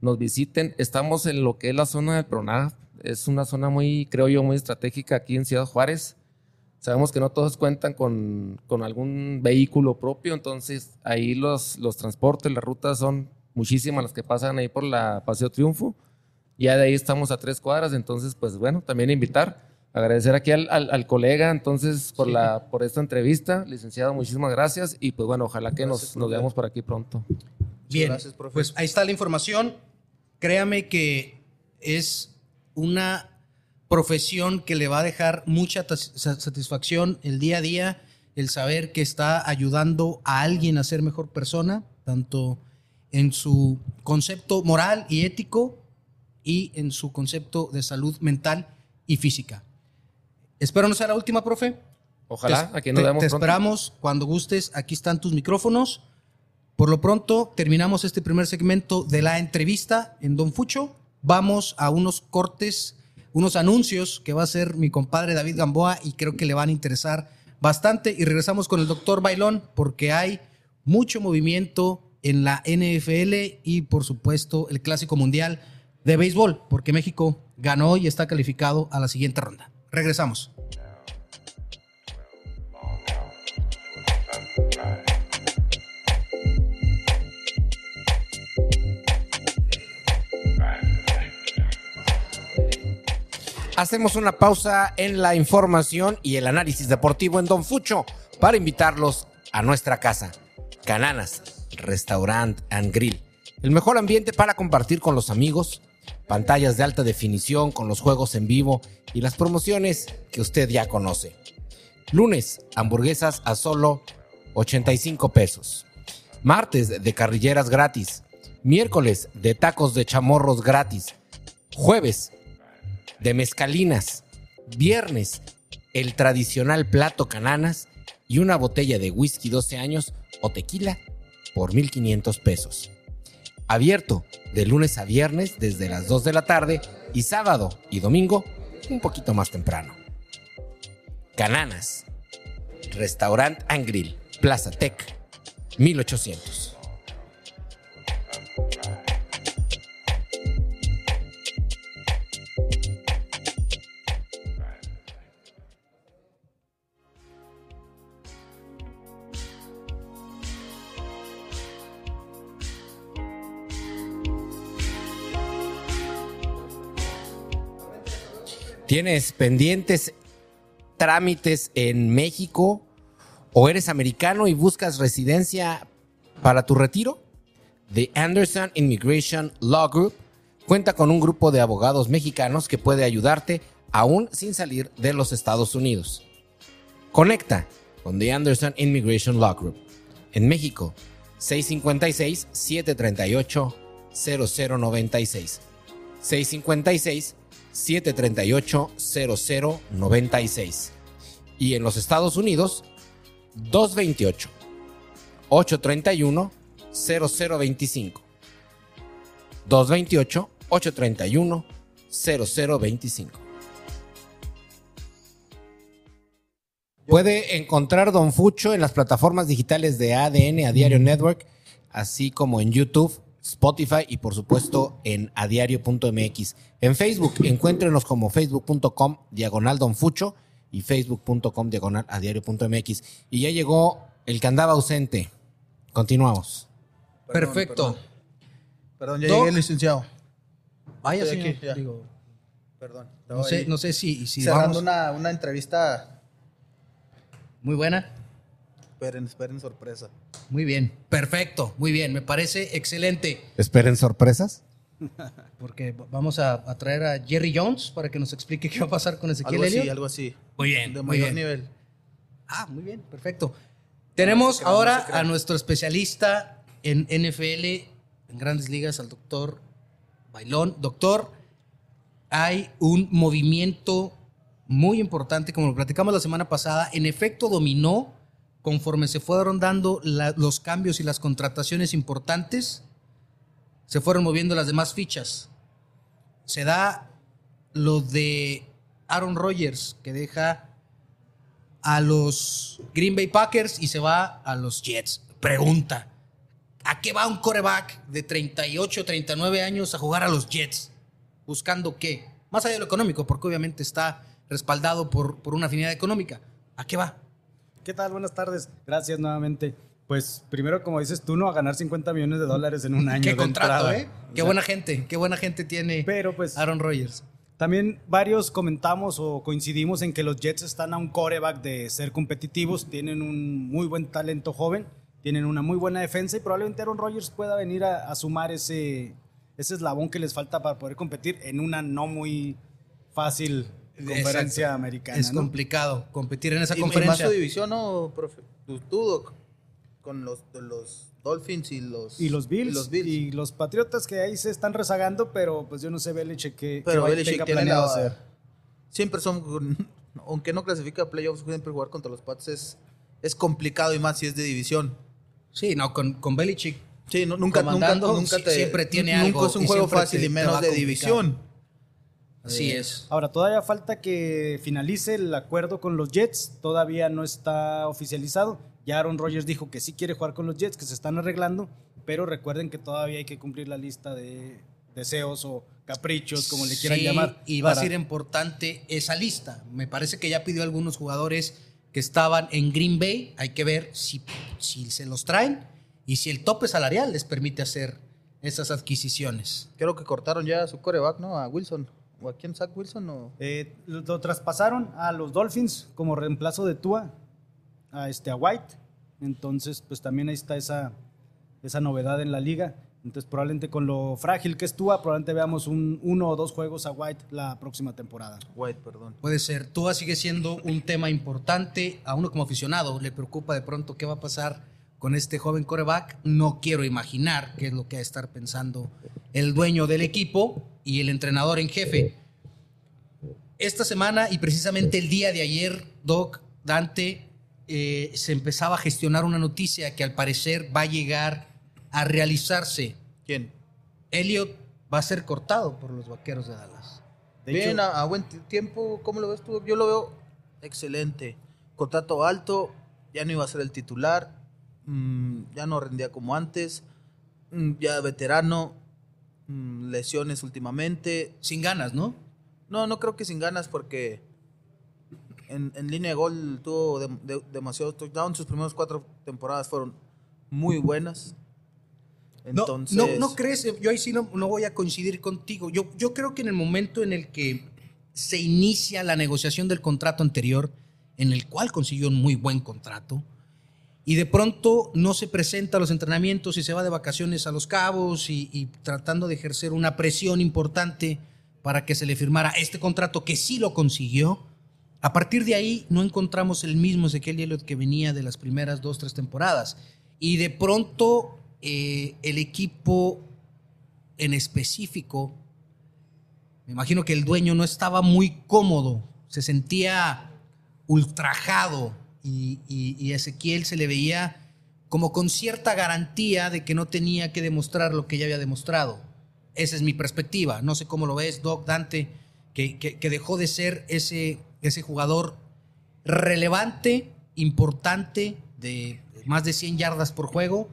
nos visiten. Estamos en lo que es la zona del PRONAF. Es una zona muy, creo yo, muy estratégica aquí en Ciudad Juárez. Sabemos que no todos cuentan con, con algún vehículo propio, entonces ahí los, los transportes, las rutas son muchísimas las que pasan ahí por la Paseo Triunfo. Ya de ahí estamos a tres cuadras, entonces, pues bueno, también invitar, agradecer aquí al, al, colega, entonces, por, la, por esta entrevista. Licenciado, muchísimas gracias y pues bueno, ojalá que nos, nos veamos por aquí pronto. Bien, gracias, pues ahí está la información créame que es una profesión que le va a dejar mucha satisfacción el día a día, el saber que está ayudando a alguien a ser mejor persona, tanto en su concepto moral y ético y en su concepto de salud mental y física. Espero no sea la última, profe. Ojalá, aquí nos vemos. Te esperamos cuando gustes. Aquí están tus micrófonos. Por lo pronto, terminamos este primer segmento de la entrevista en Don Fucho. Vamos a unos cortes, unos anuncios que va a hacer mi compadre David Gamboa y creo que le van a interesar bastante. Y regresamos con el doctor Bailón porque hay mucho movimiento en la NFL y por supuesto el Clásico Mundial de Béisbol, porque México ganó y está calificado a la siguiente ronda. Regresamos. Hacemos una pausa en la información y el análisis deportivo en Don Fucho para invitarlos a nuestra casa. Cananas, Restaurant and Grill. El mejor ambiente para compartir con los amigos, pantallas de alta definición con los juegos en vivo y las promociones que usted ya conoce. Lunes, hamburguesas a solo 85 pesos. Martes, de carrilleras gratis. Miércoles, de tacos de chamorros gratis. Jueves, de mezcalinas. Viernes, el tradicional plato cananas y una botella de whisky 12 años o tequila por 1.500 pesos. Abierto de lunes a viernes desde las 2 de la tarde y sábado y domingo un poquito más temprano. Cananas. Restaurant and Grill. Plaza Tech. 1800. ¿Tienes pendientes trámites en México o eres americano y buscas residencia para tu retiro? The Anderson Immigration Law Group cuenta con un grupo de abogados mexicanos que puede ayudarte aún sin salir de los Estados Unidos. Conecta con The Anderson Immigration Law Group. En México, 656-738-0096. 656-738-0096. Y en los Estados Unidos, 228-831-0025. 228-831-0025. Puede encontrar Don Fucho en las plataformas digitales de ADN a Diario Network, así como en YouTube, Spotify y por supuesto en adiario.mx. En Facebook, encuéntrenos como facebook.com diagonal Don Fucho y facebook.com diagonal adiario.mx. Y ya llegó el que andaba ausente. Continuamos. Perdón, Perfecto. Perdón, Perdón, ya Doc. llegué, licenciado. Vaya, Estoy señor. aquí, ya. Digo, Perdón. no, sé, no sé si, si cerrando vamos- una, una entrevista. Muy buena. Esperen, esperen sorpresa. Muy bien. Perfecto. Muy bien. Me parece excelente. Esperen sorpresas. Porque vamos a, a traer a Jerry Jones para que nos explique qué va a pasar con Ezequiel Algo así, algo así. Muy bien, De muy mayor bien. nivel. Ah, muy bien, perfecto. Tenemos no ahora crean. a nuestro especialista en NFL, en grandes ligas, al doctor Bailón. Doctor, hay un movimiento muy importante, como lo platicamos la semana pasada, en efecto dominó conforme se fueron dando los cambios y las contrataciones importantes, se fueron moviendo las demás fichas. Se da lo de Aaron Rodgers, que deja a los Green Bay Packers y se va a los Jets. Pregunta, ¿a qué va un coreback de 38, 39 años a jugar a los Jets? ¿Buscando qué? Más allá de lo económico, porque obviamente está respaldado por, por una afinidad económica. ¿A qué va? ¿Qué tal? Buenas tardes. Gracias nuevamente. Pues primero, como dices tú, no a ganar 50 millones de dólares en un año. ¿Qué de contrato, entrada. eh? O Qué sea, buena gente, qué buena gente tiene Pero pues Aaron Rodgers. también varios comentamos o coincidimos en que los Jets están a un coreback de ser competitivos, tienen un muy buen talento joven, tienen una muy buena defensa y probablemente Aaron Rodgers pueda venir a, a sumar ese, ese eslabón que les falta para poder competir en una no muy fácil conferencia Exacto. americana. Es ¿no? complicado competir en esa Y, y más conferencia. su división, ¿no, profe? Doc, con los, de los Dolphins y los... Y los Bills. Y los Bills. y los Patriotas que ahí se están rezagando, pero pues yo no sé Belichick qué, Pero Belichick tenga tiene planeado la- hacer. Siempre son, aunque no clasifica a playoffs, siempre jugar contra los Pats es, es complicado y más si es de división. Sí, no, con, con Belichick. Sí, no- nunca, nunca, nunca te, siempre tiene nunca algo es un juego fácil te- y menos de complicar. división. Así Eh, es. Ahora, todavía falta que finalice el acuerdo con los Jets. Todavía no está oficializado. Ya Aaron Rodgers dijo que sí quiere jugar con los Jets, que se están arreglando, pero recuerden que todavía hay que cumplir la lista de deseos o caprichos, como le quieran Sí, llamar. Y va a para- ser importante esa lista. Me parece que ya pidió a algunos jugadores que estaban en Green Bay. Hay que ver si, si se los traen y si el tope salarial les permite hacer esas adquisiciones. Creo que cortaron ya a su coreback, ¿no? A Wilson. ¿O a quién? ¿Zach Wilson? O... Eh, lo, lo traspasaron a los Dolphins como reemplazo de Tua, a, este, a White. Entonces, pues también ahí está esa, esa novedad en la liga. Entonces, probablemente con lo frágil que es Tua, probablemente veamos un, uno o dos juegos a White la próxima temporada. White, perdón. Puede ser. Tua sigue siendo un tema importante. A uno como aficionado le preocupa de pronto qué va a pasar con este joven coreback. No quiero imaginar qué es lo que va a estar pensando el dueño del equipo y el entrenador en jefe. Esta semana y precisamente el día de ayer, Doc, Dante, eh, se empezaba a gestionar una noticia que al parecer va a llegar a realizarse. ¿Quién? Elliot va a ser cortado por los vaqueros de Dallas. De Bien, hecho- a, a buen tiempo, ¿cómo lo ves tú? Yo lo veo excelente. Contrato alto, ya no iba a ser el titular, mm, ya no rendía como antes, mm, ya veterano, mm, lesiones últimamente. Sin ganas, ¿no? No, no creo que sin ganas porque en, en línea de gol tuvo de- de- demasiados touchdowns. Sus primeras cuatro temporadas fueron muy buenas. No, Entonces, no, no crees, yo ahí sí no, no voy a coincidir contigo. Yo, yo creo que en el momento en el que se inicia la negociación del contrato anterior, en el cual consiguió un muy buen contrato, y de pronto no se presenta a los entrenamientos y se va de vacaciones a los cabos y, tratando de ejercer una presión importante para que se le firmara este contrato que sí lo consiguió. A partir de ahí no encontramos el mismo Ezequiel Elliott que venía de las primeras dos, tres temporadas. Y de pronto eh, el equipo en específico, me imagino que el dueño no estaba muy cómodo, se sentía ultrajado y, Ezequiel se le veía como con cierta garantía de que no tenía que demostrar lo que ya había demostrado. Esa es mi perspectiva. No sé cómo lo ves, Doc, Dante, que, que- que dejó de ser ese, ese jugador relevante, importante, de más de 100 yardas por juego,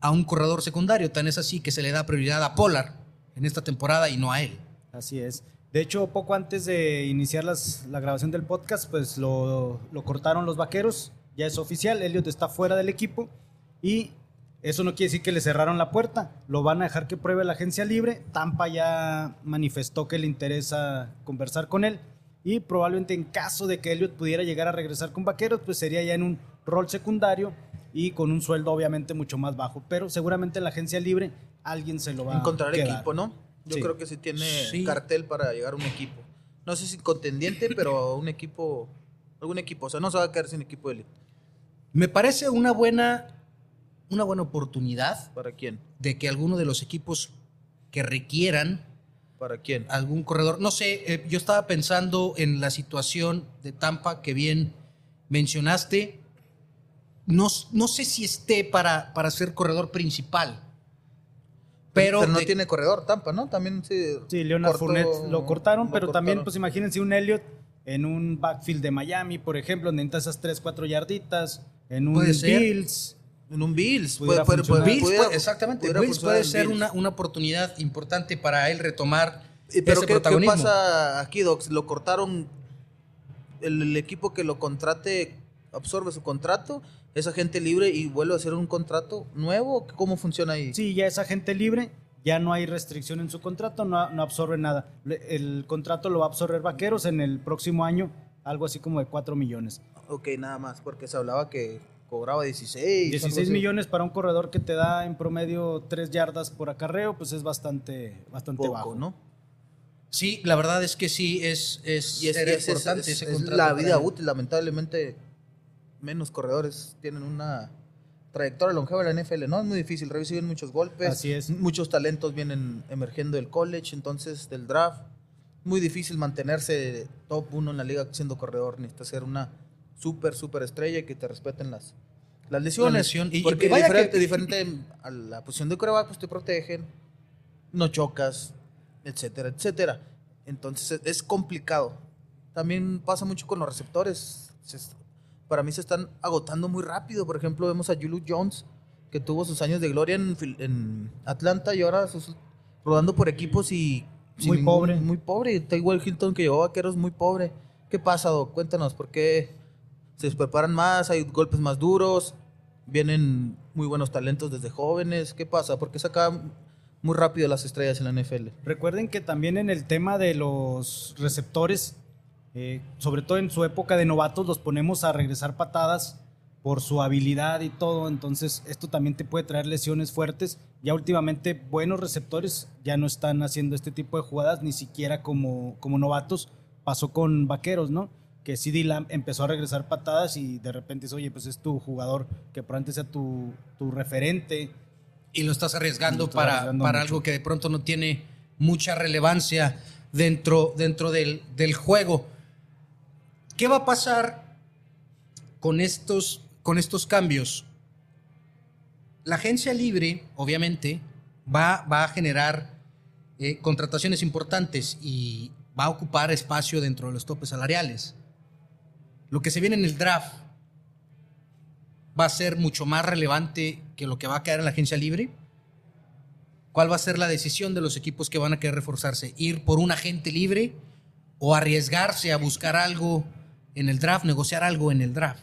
a un corredor secundario. Tan es así que se le da prioridad a Pollard en esta temporada y no a él. Así es. De hecho, poco antes de iniciar las- la grabación del podcast, pues lo, lo cortaron los vaqueros. Ya es oficial, Elliot está fuera del equipo y eso no quiere decir que le cerraron la puerta. Lo van a dejar que pruebe la agencia libre. Tampa ya manifestó que le interesa conversar con él y probablemente en caso de que Elliot pudiera llegar a regresar con vaqueros, pues sería ya en un rol secundario y con un sueldo obviamente mucho más bajo. Pero seguramente en la agencia libre alguien se lo va encontrar a quedar. equipo, ¿no? Yo Sí. creo que sí tiene Sí. cartel para llegar a un equipo. No sé si contendiente, pero un equipo, algún equipo. O sea, no se va a quedar sin equipo de élite. Me parece una buena, una buena oportunidad ¿Para quién? de que alguno de los equipos que requieran ¿Para quién? algún corredor, no sé, eh, yo estaba pensando en la situación de Tampa que bien mencionaste. No, no sé si esté para, para ser corredor principal. Pero, no de- tiene corredor Tampa, ¿no? También sí. Sí, Leonard cortó- Fournette lo cortaron, lo pero también, pues imagínense un Elliot en un backfield de Miami, por ejemplo, donde necesita esas 3, 4 yarditas, en un. Bills. En un Bills. Pudiera puede- puede- funcionar. Bills pudiera- puede- exactamente, pudiera Bills funcionar puede ser Bills. una, una oportunidad importante para él retomar Eh, Pero ese ¿qué, qué pasa aquí, Docs? Lo cortaron. El, el equipo que lo contrate absorbe su contrato, es agente libre y vuelve a hacer un contrato nuevo. ¿Cómo funciona ahí? Sí, ya es agente libre, ya no hay restricción en su contrato, no, no absorbe nada. El contrato lo va a absorber Vaqueros en el próximo año, algo así como de 4 millones. Ok, nada más, porque se hablaba que cobraba 16. algo 16 así. millones para un corredor que te da en promedio 3 yardas por acarreo, pues es bastante, bastante Poco, bajo. ¿no? Sí, la verdad es que sí, es, es, Y es, era y es- importante es- ese es contrato la vida útil. Lamentablemente, menos corredores tienen una trayectoria longeva en la NFL. No es muy difícil, reciben muchos golpes. Así es. Muchos talentos vienen emergiendo del college, entonces del draft. Muy difícil mantenerse top uno en la liga siendo corredor. Necesitas ser una súper, súper estrella y que te respeten las, las lesiones. La lesión. Y- y porque vaya diferente, que- diferente a la posición de coreback, pues te protegen, no chocas, etcétera, etcétera. Entonces es- es complicado. También pasa mucho con los receptores. Para mí se están agotando muy rápido. Por ejemplo, vemos a Julio Jones, que tuvo sus años de gloria en, en Atlanta y ahora sus- rodando por equipos y... Muy pobre. Muy pobre. Taylor Hilton, que llegó a vaqueros, muy pobre. ¿Qué pasa, Doc? Cuéntanos, ¿por qué se preparan más? ¿Hay golpes más duros? ¿Vienen muy buenos talentos desde jóvenes? ¿Qué pasa? ¿Por qué sacan muy rápido las estrellas en la NFL? Recuerden que también en el tema de los receptores, eh, sobre todo en su época de novatos, los ponemos a regresar patadas por su habilidad y todo. Entonces, esto también te puede traer lesiones fuertes. Ya últimamente, buenos receptores ya no están haciendo este tipo de jugadas, ni siquiera como, como novatos. Pasó con Vaqueros, ¿no? Que CD Lamb empezó a regresar patadas y de repente dice, oye, pues es tu jugador que probablemente sea tu, tu referente. Y lo estás arriesgando Lo para, arriesgando para mucho. algo que de pronto no tiene mucha relevancia dentro, dentro del, del juego. ¿Qué va a pasar con estos, con estos cambios? La agencia libre, obviamente, va, va a generar eh, contrataciones importantes y va a ocupar espacio dentro de los topes salariales. Lo que se viene en el draft va a ser mucho más relevante que lo que va a quedar en la agencia libre. ¿Cuál va a ser la decisión de los equipos que van a querer reforzarse? ¿Ir por un agente libre o arriesgarse a buscar algo en el draft, negociar algo en el draft?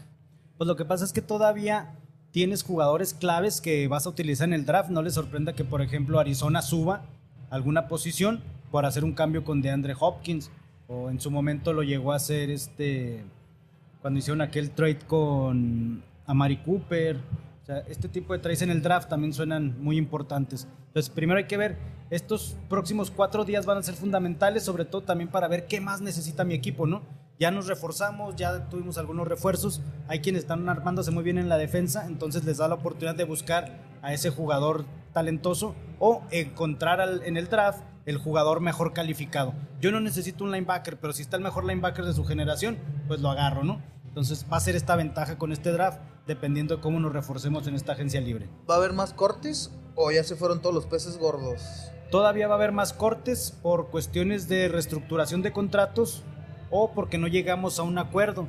Pues lo que pasa es que todavía tienes jugadores claves que vas a utilizar en el draft. No les sorprenda que, por ejemplo, Arizona suba alguna posición por hacer un cambio con DeAndre Hopkins. O en su momento lo llegó a hacer este cuando hicieron aquel trade con Amari Cooper. O sea, este tipo de trades en el draft también suenan muy importantes. Entonces, primero hay que ver, estos próximos cuatro días van a ser fundamentales, sobre todo también para ver qué más necesita mi equipo, ¿no? Ya nos reforzamos, ya tuvimos algunos refuerzos, hay quienes están armándose muy bien en la defensa, entonces les da la oportunidad de buscar a ese jugador talentoso o encontrar al- en el draft el jugador mejor calificado. Yo no necesito un linebacker, pero si está el mejor linebacker de su generación, pues lo agarro, ¿no? Entonces va a ser esta ventaja con este draft, dependiendo de cómo nos reforcemos en esta agencia libre. ¿Va a haber más cortes o ya se fueron todos los peces gordos? Todavía va a haber más cortes por cuestiones de reestructuración de contratos o porque no llegamos a un acuerdo.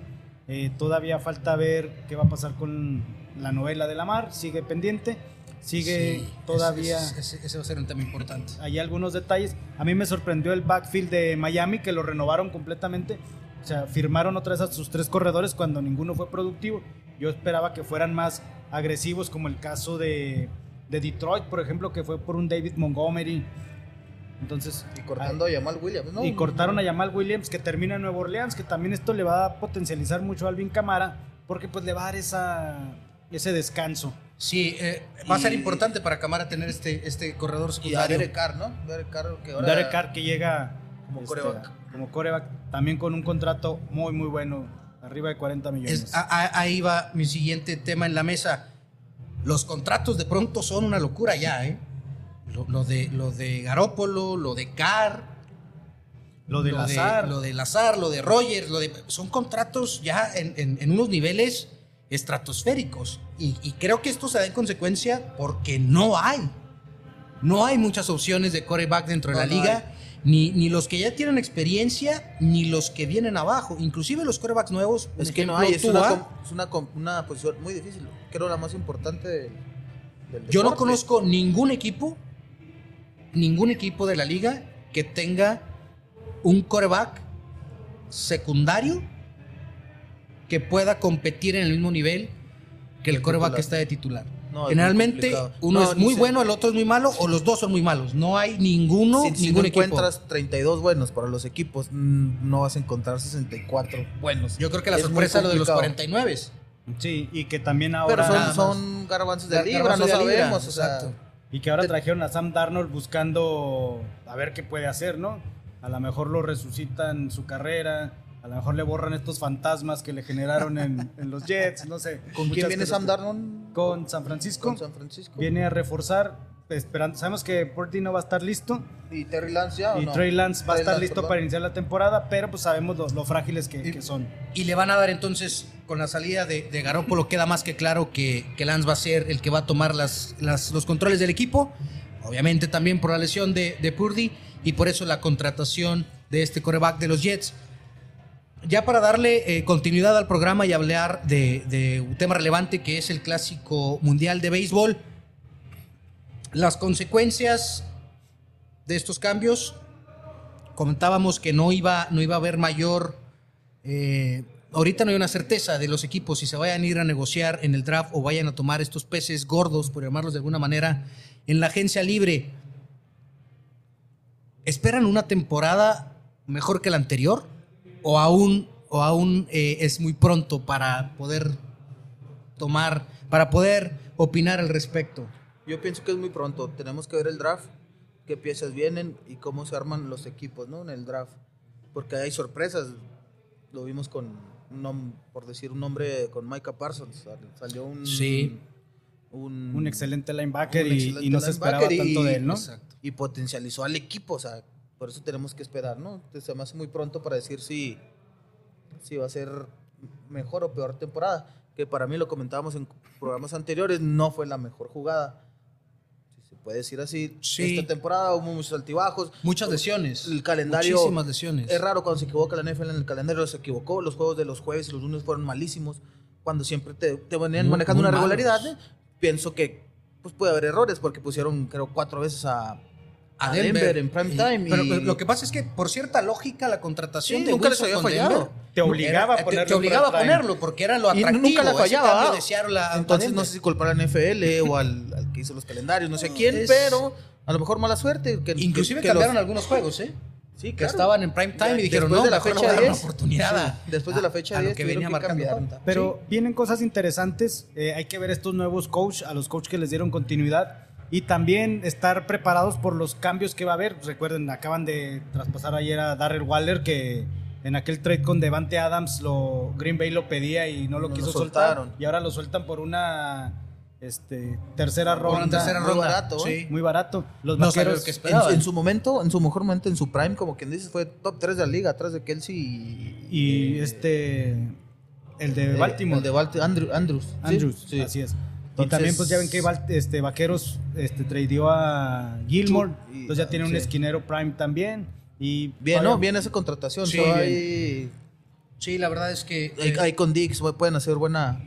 Eh, todavía falta ver qué va a pasar con la novela de la mar, sigue pendiente, sigue Sí, todavía... ese- ese- ese va a ser un tema importante. hay algunos detalles. A mí me sorprendió el backfield de Miami, que lo renovaron completamente. O sea, firmaron otra vez a sus tres corredores cuando ninguno fue productivo. Yo esperaba que fueran más agresivos, como el caso de, de Detroit, por ejemplo, que fue por un David Montgomery. Entonces, Y cortando a Jamal Williams, ¿no? y cortaron a Jamal Williams, que termina en Nueva Orleans, que también esto le va a potencializar mucho a Alvin Camara, porque pues le va a dar esa, ese descanso. Sí, eh, va a ser Y- importante para Camara tener este, este corredor Y a secundario. Derek Carr, ¿no? Derek Carr que ahora... Derek Carr que llega Como este, coreback. como coreback, también con un contrato muy muy bueno, arriba de 40 millones. Es- a- a- ahí va mi siguiente tema en la mesa. Los contratos de pronto son una locura ya, ¿eh? Lo, lo de, lo de Garópolo, lo de Carr, lo de Lazar, lo de Lazar, lo de Rogers, lo de, son contratos ya en, en- en unos niveles estratosféricos. Y, y creo que esto se da en consecuencia porque no hay. No hay muchas opciones de coreback dentro de la no liga. Ni, ni los que ya tienen experiencia, ni los que vienen abajo. Inclusive los corebacks nuevos. Es que no hay, es, una, com- es una, com- una posición muy difícil. Creo la más importante del, del Yo no conozco ningún equipo, ningún equipo de la liga que tenga un coreback secundario que pueda competir en el mismo nivel que el De coreback titular. que está de titular. No, Generalmente uno No, es muy se- bueno, el otro es muy malo o los dos son muy malos. No hay ninguno, Si, si no ningún equipo. encuentras 32 buenos para los equipos, mm, no vas a encontrar 64 buenos. Yo creo que la Es sorpresa es lo de los complicado. 49. sí, y que también Pero ahora son, son garbanzos de libra, no libra, sabemos. o sea, exacto. Y que ahora trajeron a Sam Darnold buscando a ver qué puede hacer, ¿no? A lo mejor lo resucitan su carrera, a lo mejor le borran estos fantasmas que le generaron en, en los Jets, no sé. ¿Con quién viene Sam Darnold? Con San Francisco. Con San Francisco. Viene a reforzar, esperando, sabemos que Purdy no va a estar listo ¿Y Terry Lance ya o y no? Trey Lance va a estar Lance, listo perdón. para iniciar la temporada, pero pues sabemos lo, lo frágiles que, Y- que son. Y le van a dar entonces, con la salida de, de Garópolo, queda más que claro que, que Lance va a ser el que va a tomar las, las- los controles del equipo. Obviamente también por la lesión de, de Purdy y por eso la contratación de este coreback de los Jets. Ya para darle eh, continuidad al programa y hablar de, de un tema relevante que es el clásico mundial de béisbol, las consecuencias de estos cambios, comentábamos que no iba, no iba a haber mayor eh, ahorita no hay una certeza de los equipos si se vayan a ir a negociar en el draft o vayan a tomar estos peces gordos, por llamarlos de alguna manera, en la agencia libre. ¿Esperan una temporada mejor que la anterior? ¿O aún, o aún eh, es muy pronto para poder tomar, para poder opinar al respecto? Yo pienso que es muy pronto. Tenemos que ver el draft, qué piezas vienen y cómo se arman los equipos, ¿no? En el draft. Porque hay sorpresas. Lo vimos con, un por decir un nombre, con Micah Parsons. Sal- Salió un... Sí. Un, Un excelente linebacker un y, excelente y no se esperaba linebacker y- tanto de él, ¿no? Exacto. y potencializó al equipo. O sea, por eso tenemos que esperar, ¿no? Entonces, se me hace muy pronto para decir si, si va a ser mejor o peor temporada. Que para mí, lo comentábamos en programas anteriores, no fue la mejor jugada. Puede decir así. Sí. Esta temporada hubo muchos altibajos. Muchas lesiones. El calendario. Muchísimas lesiones. Es raro cuando se equivoca la NFL en el calendario, se equivocó. Los juegos de los jueves y los lunes fueron malísimos. Cuando siempre te, te venían Muy- manejando muy una regularidad, ¿eh? pienso que pues puede haber errores porque pusieron, creo, cuatro veces a, a Denver, en prime Y- time. Pero y- pero lo que pasa es que, por cierta lógica, la contratación Sí, de nunca les había con fallado. Denver Te obligaba era- a ponerlo te, obligaba a ponerlo porque era lo y atractivo. nunca la fallaba. ¿ah? Entonces Denver. no sé si culpar a la NFL o al, al que hizo los calendarios, no sé No, quién, es- pero a lo mejor mala suerte. Que, Inclusive que- que cambiaron los- algunos juegos, ¿eh? Sí, Que claro. estaban en prime time Ya, y dijeron, después no, de la mejor fecha a dar una 10, oportunidad sí, después de la fecha a, a lo 10 que venía que marcando. Pero vienen cosas interesantes. eh, hay que ver estos nuevos coach, a los coaches que les dieron continuidad. Y también estar preparados por los cambios que va a haber. Recuerden, acaban de traspasar ayer a Darrell Waller, que en aquel trade con Devante Adams, lo, Green Bay lo pedía y no lo No lo quiso soltaron. soltar. Y ahora lo sueltan por una este, tercera Por una ronda. tercera muy ronda. barato, ¿eh? Sí. Muy barato. Los No vaqueros. lo que En, su- en su momento, en su mejor momento, en su prime, como quien dice, fue top 3 de la liga, atrás de Kelsey y, y este. El de Baltimore. El de Baltimore, Andrew- Andrews. ¿sí? Andrews, Sí. así es. Y también pues ya ven que este, Vaqueros este, tradeó a Gilmore, Y- entonces ya tiene un esquinero prime también. Y Bien, vaya- ¿no? Bien esa contratación. Sí, hay, Sí, la verdad es que... hay, eh, hay con Dix, pueden hacer buena,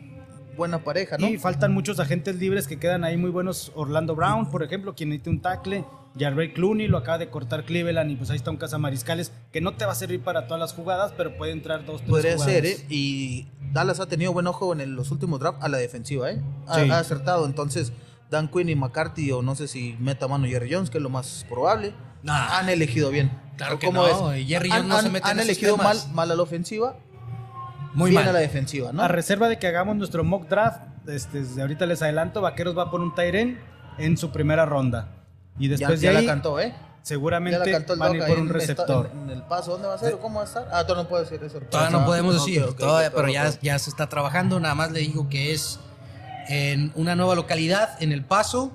buena pareja, ¿no? Y faltan muchos agentes libres que quedan ahí muy buenos. Orlando Brown, por ejemplo, quien necesita un tackle. Jarrell Clooney lo acaba de cortar Cleveland y pues ahí está un Mariscales que no te va a servir para todas las jugadas, pero puede entrar dos, tres Podría jugadas. ser, ¿eh? Y Dallas ha tenido buen ojo en el- los últimos drafts a la defensiva, ¿eh? Ha, Sí. ha acertado. Entonces, Dan Quinn y McCarthy, o no sé si meta mano Jerry Jones, que es lo más probable, Nah. han elegido bien. Claro que ¿Cómo no, Jerry han, Jones no se han- mete en han esos elegido mal, mal a la ofensiva, muy bien mal. a la defensiva, ¿no? A reserva de que hagamos nuestro mock draft, este, desde ahorita les adelanto, Vaqueros va por un Tyren en su primera ronda. Y después ya de ahí, la cantó, ¿eh? seguramente Ya la cantó el van a ir por un receptor. en- en el paso. ¿Dónde va a ser? o ¿Cómo va a estar? Ah, todavía no puedo decir eso. Todavía no podemos decir, todavía, pero ya, ya se está trabajando. Nada más le digo que es en una nueva localidad, en El Paso,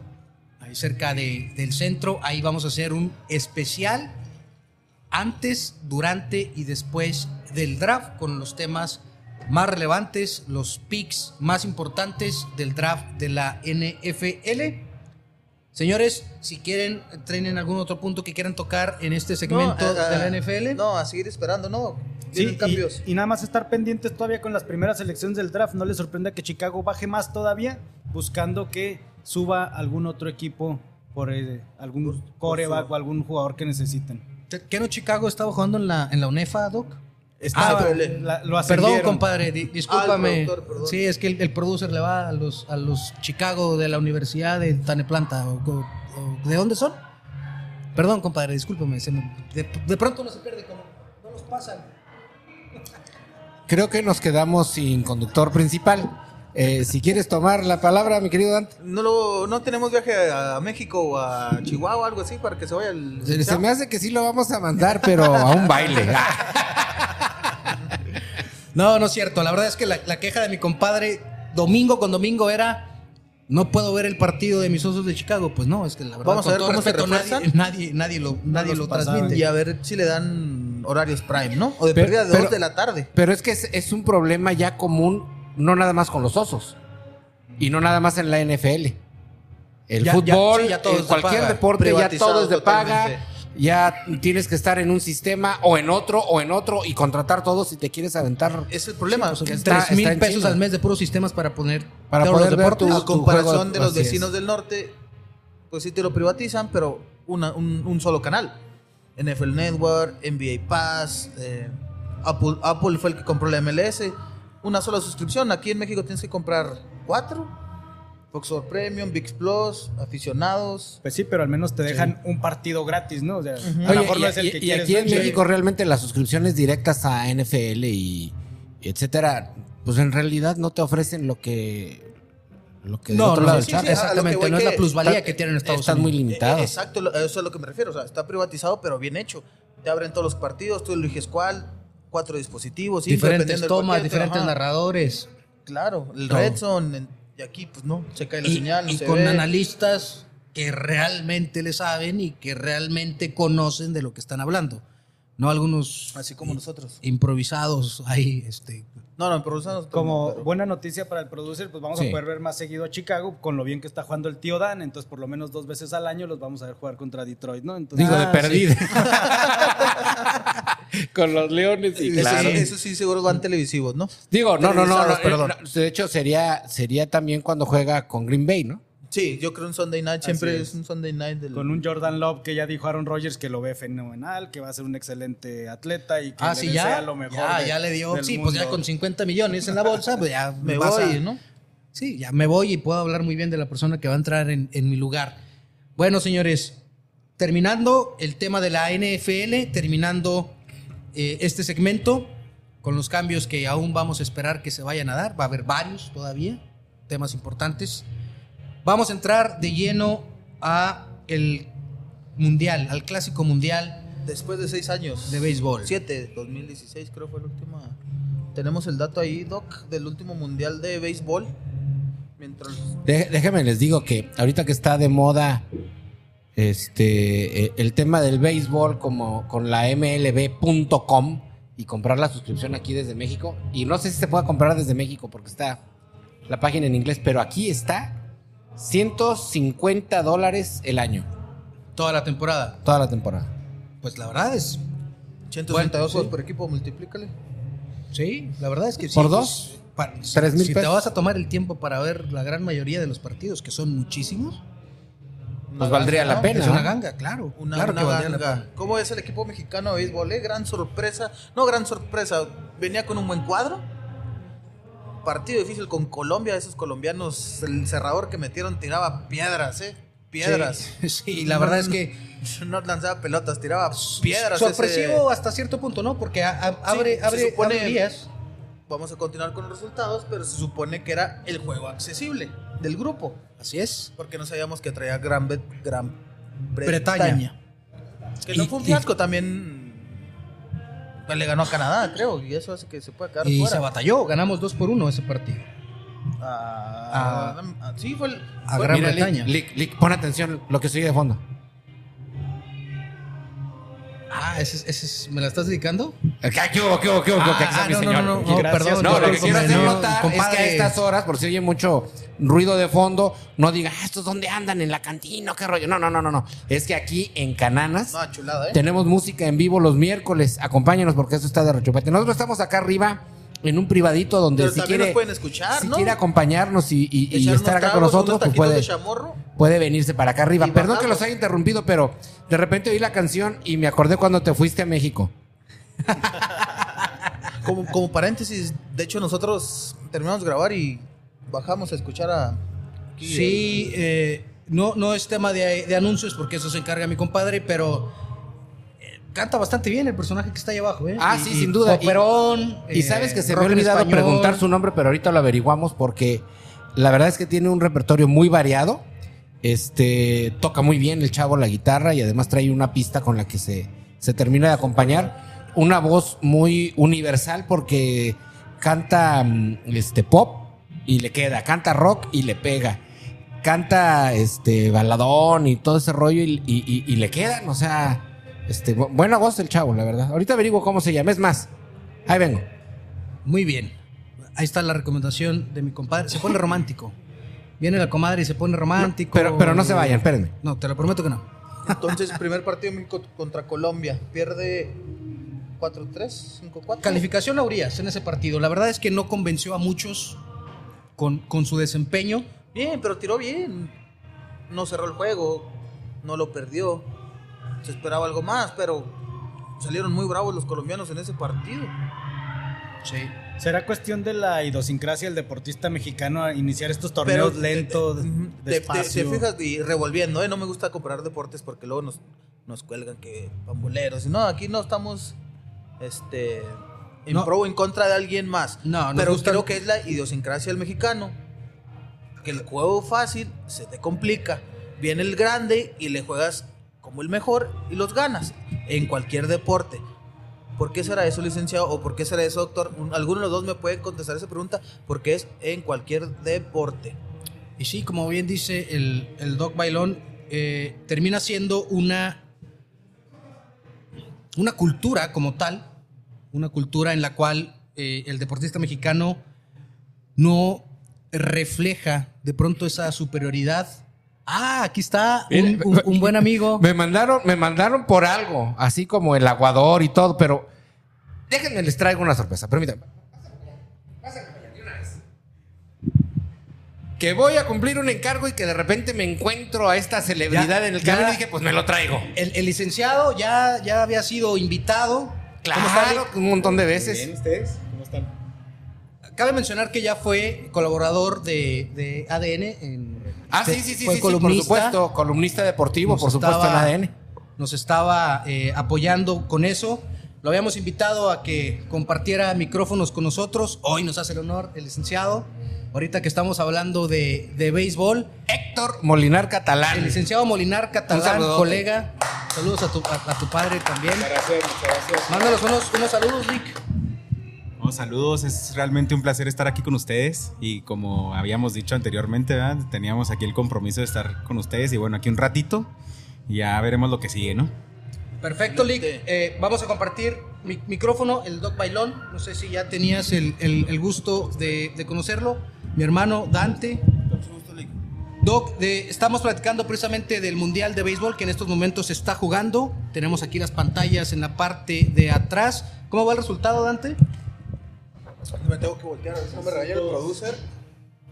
ahí cerca de- del centro. Ahí vamos a hacer un especial antes, durante y después del draft con los temas más relevantes, los picks más importantes del draft de la NFL. Señores, si quieren, tienen algún otro punto que quieran tocar en este segmento No, eh, de la eh, NFL. No, a seguir esperando, no. Sí. Y, nada más estar pendientes todavía con las primeras selecciones del draft. No les sorprenda que Chicago baje más todavía, buscando que suba algún otro equipo por eh, algún coreback o algún jugador que necesiten. ¿Qué no Chicago estaba jugando en la, en la UNEFA, Doc? Estaba- Ah, pero- la- lo Perdón, compadre, di- discúlpame. Ah, el productor, perdón. sí, es que el, el producer le va a los, a los Chicago de la Universidad de Taneplanta. o- o- o- ¿De dónde son? Perdón, compadre, discúlpame. se me- de, de pronto no se pierde, como no nos pasan. Creo que nos quedamos sin conductor principal. Eh, si quieres tomar la palabra, mi querido Dante. No, lo- no tenemos viaje a México o a Chihuahua o algo así para que se vaya el. Se, se me hace que sí lo vamos a mandar, pero a un baile. No, no es cierto. La verdad es que la, la queja de mi compadre domingo con domingo era. No puedo ver el partido de mis osos de Chicago. Pues no, es que la verdad. Vamos a ver todo cómo se nadie, nadie, nadie lo, nadie lo transmite. Y a ver si le dan horarios prime, ¿no? O de Pero- pérdida de pero- dos de la tarde. Pero es que es, es un problema ya común, no nada más con los osos. Y no nada más en la NFL. El Ya- ya- fútbol, sí, ya todo en cualquier paga. deporte, ya todo es de paga. Ya tienes que estar en un sistema o en otro o en otro y contratar todos si te quieres aventar. Es el problema. Sí, pues, que está- Tres mil está en pesos China. al mes de puros sistemas para poner Para todos poder los ver deportes. tu- a comparación de los es. vecinos del norte, pues sí te lo privatizan, pero una- un, un solo canal. NFL Network, NBA Pass, eh, Apple, Apple fue el que compró la MLS. Una sola suscripción. Aquí en México tienes que comprar cuatro. Fox Sports Premium, VIX Plus, aficionados. Pues sí, pero al menos te dejan un partido gratis, ¿no? O sea, a lo Oye, mejor y, no es el y- que y quieres aquí en. México realmente las suscripciones directas a NFL y etcétera pues en realidad no te ofrecen lo que lo que No, otro no, lado sí, sí, exactamente, a lo que no es la plusvalía está- que tienen en Estados están Unidos. muy limitados. Eh, Exacto, eso es lo que me refiero. O sea, está privatizado, pero bien hecho. Te abren todos los partidos, tú eliges cuál, cuatro dispositivos, diferentes tomas, diferentes ajá. narradores. Claro, el Todo. Red Zone, en- y aquí, pues no, se cae la y, señal, no y se con ve. analistas que realmente le saben y que realmente conocen de lo que están hablando. No algunos Así como nosotros. improvisados ahí, este. No, no, no- Como pero- buena noticia para el producer, pues vamos Sí. a poder ver más seguido a Chicago con lo bien que está jugando el tío Dan. Entonces, por lo menos dos veces al año los vamos a ver jugar contra Detroit, ¿no? Entonces, Digo, de Ah, perdida. Con los leones y Eso, claro. sí, eso sí, seguro van televisivos, ¿no? Digo, no, no, no, no, Televisados, perdón. no, De hecho, sería, sería también cuando juega con Green Bay, ¿no? Sí, yo creo un Sunday night, siempre es. es. un Sunday night del... con un Jordan Love que ya dijo Aaron Rodgers que lo ve fenomenal, que va a ser un excelente atleta y que Ah, le sí, ya. lo mejor. ya, de- ya le dio. Sí, pues ya con 50 millones en la bolsa, pues ya Me voy, a- ¿no? Sí, ya me voy y puedo hablar muy bien de la persona que va a entrar en, en mi lugar. Bueno, señores, terminando el tema de la NFL, terminando eh, este segmento con los cambios que aún vamos a esperar que se vayan a dar. Va a haber varios todavía, temas importantes. Vamos a entrar de lleno a el mundial, al clásico mundial Después de seis años. de béisbol. Siete, 2016 creo fue la última. Tenemos el dato ahí, Doc, del último mundial de béisbol. Mientras... Déjenme les digo que ahorita que está de moda este eh, el tema del béisbol como con la mlb.com y comprar la suscripción aquí desde México y no sé si se puede comprar desde México porque está la página en inglés, pero aquí está 150 dólares el año, Toda la temporada. toda la temporada. Pues la verdad es 162 Bueno, sí. por equipo, multiplícale. Sí, la verdad es que sí. ¿Por pues, dos? pa- ¿Tres mil si te vas a tomar el tiempo para ver la gran mayoría de los partidos, que son muchísimos, Pues valdría ganga, la ¿no? pena. es una ganga, claro. Una, claro una que valdría la ganga. pena. ¿Cómo es el equipo mexicano de béisbol? eh? Gran sorpresa. No, gran sorpresa. Venía con un buen cuadro. Partido difícil con Colombia. Esos colombianos, el cerrador que metieron tiraba piedras, ¿eh? Piedras. Sí, sí, la verdad es que No lanzaba pelotas, tiraba piedras. sorpresivo ese- hasta cierto punto, ¿no? Porque a- a- abre, se abre, supone- abre vías. Vamos a continuar con los resultados, pero se supone que era el juego accesible del grupo. Así es. Porque no sabíamos que traía Gran, Gran Bretaña. Bretaña. Que no fue un fiasco, también pues, le ganó a Canadá, creo, y eso hace que se pueda quedar Y fuera. se batalló, ganamos 2 por 1 ese partido. Ah, ah, sí, fue el. a fue- Gran Mira, Bretaña. Lick, Lick, Lick, pon atención lo que sigue de fondo. Ah, ese, es- ese es- ¿me la estás dedicando? ¿Qué, qué hubo, qué hubo, qué hubo? ¿Qué Ah, mi no, no, señor? no, no, Gracias, perdón. No, lo que quiero hacer no, notar es que a estas horas, por si oye mucho ruido de fondo, no diga, ah, ¿estos dónde andan? En la cantina, qué rollo. No, no, no, no, no. Es que aquí en Cananas No, chulada, ¿eh? tenemos música en vivo los miércoles. Acompáñenos porque eso está de rechupete. Nosotros estamos acá arriba en un privadito donde Pero si también quiere, nos pueden escuchar, si ¿no? quiere acompañarnos y, y- y Echar estar acá con nosotros, pues puede, puede venirse para acá arriba. Perdón que los haya interrumpido, pero de repente oí la canción y me acordé cuando te fuiste a México. Como, como paréntesis, de hecho, nosotros terminamos de grabar y bajamos a escuchar a. Sí, eh, no, no es tema de, de anuncios porque eso se encarga mi compadre, pero canta bastante bien el personaje que está ahí abajo. ¿eh? Ah, Y- sí, y sin duda. Y- Poperón, Y eh, sabes que se me ha en olvidado preguntar su nombre, pero ahorita lo averiguamos porque la verdad es que tiene un repertorio muy variado. Este toca muy bien el chavo la guitarra y además trae una pista con la que se, se termina de acompañar. Una voz muy universal porque canta mm, este pop y le queda, canta rock y le pega, canta este baladón y todo ese rollo y, y- y- y le quedan, o sea, este bu- buena voz el chavo, la verdad. Ahorita averiguo cómo se llama, es más, ahí vengo. Muy bien. Ahí está la recomendación de mi compadre. Se pone romántico. Viene la comadre y se pone romántico. Pero, pero no se vayan, espérenme. No, te lo prometo que no. Entonces, primer partido de México contra Colombia. Pierde 4-3, 5-4. Calificación a Urias en ese partido. La verdad es que no convenció a muchos con, con su desempeño. Bien, pero tiró bien. No cerró el juego, no lo perdió. Se esperaba algo más, pero salieron muy bravos los colombianos en ese partido. Sí. ¿Será cuestión de la idiosincrasia del deportista mexicano a iniciar estos torneos Pero, lentos, eh, te- te- despacio? Te, fijas y revolviendo, ¿eh? No me gusta comparar deportes porque luego nos, nos cuelgan que pamboleros. No, aquí no estamos este, en No. pro o en contra de alguien más. No, pero gusta- creo que es la idiosincrasia del mexicano. Que el juego fácil se te complica. Viene el grande y le juegas como el mejor y los ganas en cualquier deporte. ¿Por qué será eso, licenciado? ¿O por qué será eso, doctor? Un- ¿Alguno de los dos me puede contestar esa pregunta? Porque es en cualquier deporte. Y sí, como bien dice el, el Doc Bailón, eh, termina siendo una, una cultura como tal, una cultura en la cual eh, el deportista mexicano no refleja de pronto esa superioridad. Ah, aquí está un, Mire, un- un buen amigo. Me mandaron, me mandaron por algo, así como el aguador y todo, pero déjenme les traigo una sorpresa. Permítanme. Que voy a cumplir un encargo y que de repente me encuentro a esta celebridad Ya, en el camino y dije, pues me lo traigo. El, el licenciado ya, ya había sido invitado. ¿Cómo está, Claro, un montón de veces. ¿ustedes? ¿Cómo están? Cabe mencionar que ya fue colaborador de, de ADN. En, Ah, fue- sí, sí, sí, fue sí, sí, por columnista. supuesto. Columnista deportivo, por supuesto, estaba- en ADN. Nos estaba eh, apoyando con eso. Lo habíamos invitado a que compartiera micrófonos con nosotros. Hoy nos hace el honor el licenciado. Ahorita que estamos hablando de, de béisbol, Héctor Molinar Catalán. el licenciado Molinar Catalán, colega. Saludos a tu, a, a tu padre también. Gracias, muchas gracias. Mándanos unos, unos saludos, Vic. Saludos, es realmente un placer estar aquí con ustedes y como habíamos dicho anteriormente, ¿verdad? teníamos aquí el compromiso de estar con ustedes y bueno, aquí un ratito y ya veremos lo que sigue, ¿no? Perfecto, Lick. Eh, vamos a compartir mi micrófono, el Doc Bailón. No sé si ya tenías el, el- el gusto de, de conocerlo. Mi hermano Dante. Doc, de- estamos platicando precisamente del Mundial de Béisbol que en estos momentos se está jugando. Tenemos aquí las pantallas en la parte de atrás. ¿Cómo va el resultado, Dante? Me tengo que voltear, a ver si no me regaña el producer.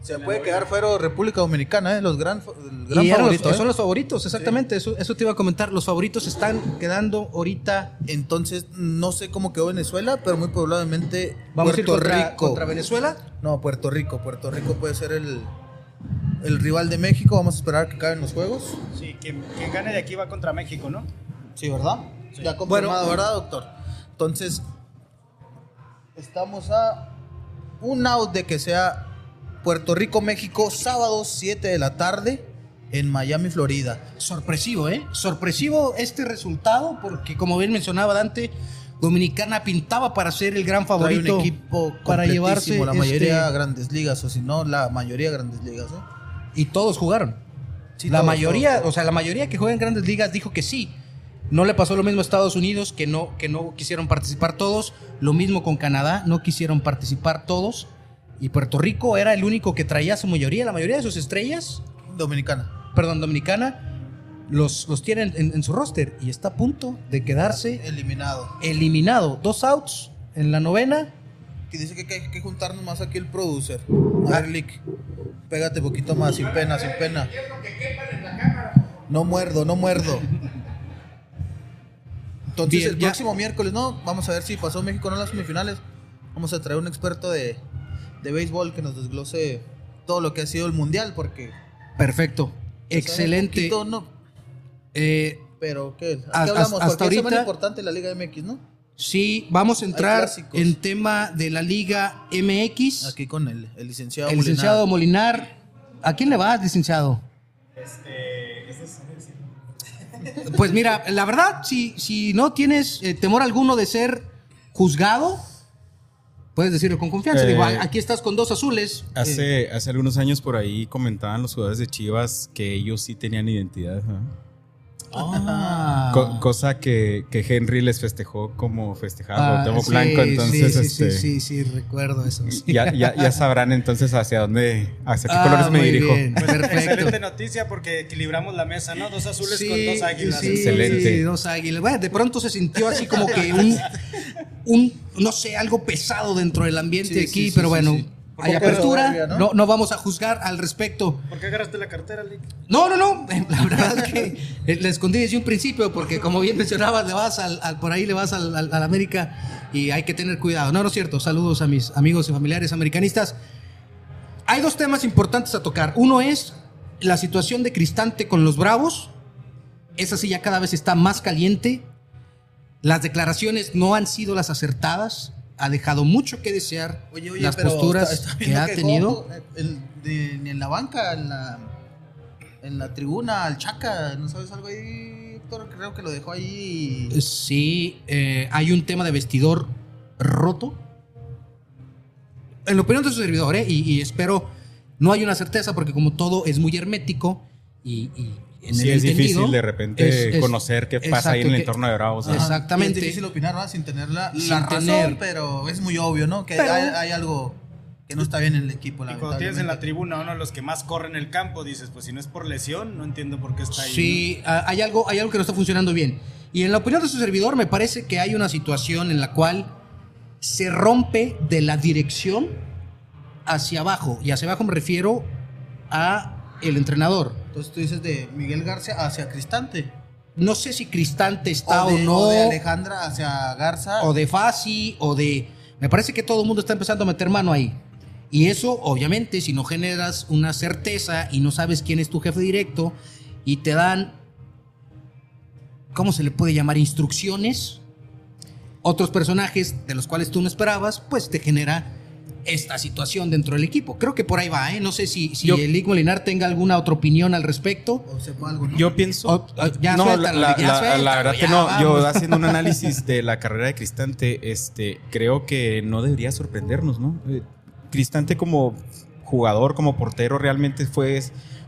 Se puede quedar fuera República Dominicana, ¿eh? Los gran, gran Y eran los- favorito, ¿eh? son los favoritos, exactamente. Eso, eso te iba a comentar. Los favoritos están quedando ahorita. Entonces, no sé cómo quedó Venezuela, pero muy probablemente Vamos a ir Puerto contra, Rico. contra Venezuela. No, Puerto Rico. Puerto Rico puede ser el, el rival de México. Vamos a esperar a que acaben los juegos. Sí, quien, quien gane de aquí va contra México, ¿no? Sí, ¿verdad? Ya confirmado, Bueno. ¿verdad, doctor? Entonces, estamos a un out de que sea Puerto Rico, México, sábado 7 de la tarde en Miami, Florida. Sorpresivo, ¿eh? Sorpresivo este resultado porque, como bien mencionaba Dante, Dominicana pintaba para ser el gran Trae favorito un equipo para llevarse la mayoría este- grandes ligas, o si no, la mayoría grandes ligas. ¿eh? y todos jugaron. Sí, la todos, mayoría, todos. o sea, la mayoría que juega en grandes ligas dijo que sí. No le pasó lo mismo a Estados Unidos, que no, que no quisieron participar todos. Lo mismo con Canadá, no quisieron participar todos. Y Puerto Rico era el único que traía su mayoría, la mayoría de sus estrellas, Dominicana. perdón, Dominicana, los, los tienen en, en su roster y está a punto de quedarse Eliminado. eliminado. Dos outs en la novena. Que dice que hay que juntarnos más aquí el producer. A ver, Lick. Pégate poquito más, sin pena, sin pena. No muerdo, no muerdo. Entonces, Bien, el ya. próximo miércoles, ¿no? Vamos a ver si pasó México o no en las semifinales. Vamos a traer un experto de, de béisbol que nos desglose todo lo que ha sido el mundial, porque. Perfecto. pues, Excelente. un poquito, no, Eh, pero, ¿qué? ¿A Hasta- qué hablamos? hasta porque es ahorita- importante la Liga MX, ¿no? sí, vamos a entrar en tema de la Liga MX. Aquí con el, el licenciado el Molinar. licenciado Molinar. ¿A quién le vas, licenciado? Pues mira, la verdad, si, si no tienes eh, temor alguno de ser juzgado, puedes decirlo con confianza. Eh, Digo, aquí estás con dos azules. Eh, Hace, hace algunos años por ahí comentaban los jugadores de Chivas que ellos sí tenían identidad, ¿no? Ah. Co- cosa que, que Henry les festejó como festejaba Ah, sí, Blanco, sí, entonces sí, este, sí, sí, sí, recuerdo eso. sí. Ya, ya, ya sabrán entonces hacia dónde, hacia qué Ah, colores me muy dirijo. bien, Excelente noticia porque equilibramos la mesa, ¿no? Dos azules Sí, con dos águilas. sí, Excelente. sí, dos águilas. Bueno, de pronto se sintió así como que un, un no sé, algo pesado dentro del ambiente Sí, aquí, pero sí, bueno, sí. Hay apertura, soberbia, ¿no? ¿no? No, vamos a juzgar al respecto. ¿Por qué agarraste la cartera, Lick? No, no, no, la verdad es que eh, la escondí desde un principio porque como bien mencionabas, le vas al, al- por ahí le vas al, al- al América y hay que tener cuidado. No, no es cierto. Saludos a mis amigos y familiares americanistas. Hay dos temas importantes a tocar. Uno es la situación de Cristante con los Bravos. Esa sí ya cada vez está más caliente. Las declaraciones no han sido las acertadas. Ha dejado mucho que desear Oye, oye, las posturas está- está que ha tenido. Eh, el- de- ni en la banca, en la, en la tribuna, al Chaca, ¿no sabes algo ahí, Héctor? Creo que lo dejó ahí. Sí, eh, hay un tema de vestidor roto. En la opinión de su servidor, ¿eh? y, y espero, no hay una certeza porque como todo es muy hermético y, y en Sí, el es difícil de repente es- es- conocer qué pasa ahí en el que- entorno de Bravos. ¿no? Ajá. exactamente. Es difícil opinar, ¿verdad? Sin tener la, Sin la razón, tener. pero es muy obvio, ¿no? Que Pero- hay, hay algo que no está bien en el equipo, Y cuando tienes en la tribuna uno de los que más corren el campo, dices, pues si no es por lesión, no entiendo por qué está ahí. Sí, ah, hay algo, hay algo que no está funcionando bien. Y en la opinión de su servidor, me parece que hay una situación en la cual se rompe de la dirección hacia abajo. Y hacia abajo me refiero a el entrenador. Entonces tú dices de Miguel García hacia Cristante. No sé si Cristante está o, no, o de Alejandra hacia Garza. o de Fasi, o de... Me parece que todo el mundo está empezando a meter mano ahí. Y eso, obviamente, si no generas una certeza y no sabes quién es tu jefe directo y te dan, ¿cómo se le puede llamar? Instrucciones. Otros personajes de los cuales tú no esperabas, pues te genera esta situación dentro del equipo. Creo que por ahí va, ¿eh? No sé si, si Yo- el Molinar tenga alguna otra opinión al respecto. o sepa algo, ¿no? Yo pienso. O- o- ya no, suéltalo, la, ya la- suéltalo, la verdad ya, que no. Yo haciendo un análisis de la carrera de Cristante, este, creo que no debería sorprendernos, ¿no? Eh, Cristante como jugador, como portero, realmente fue.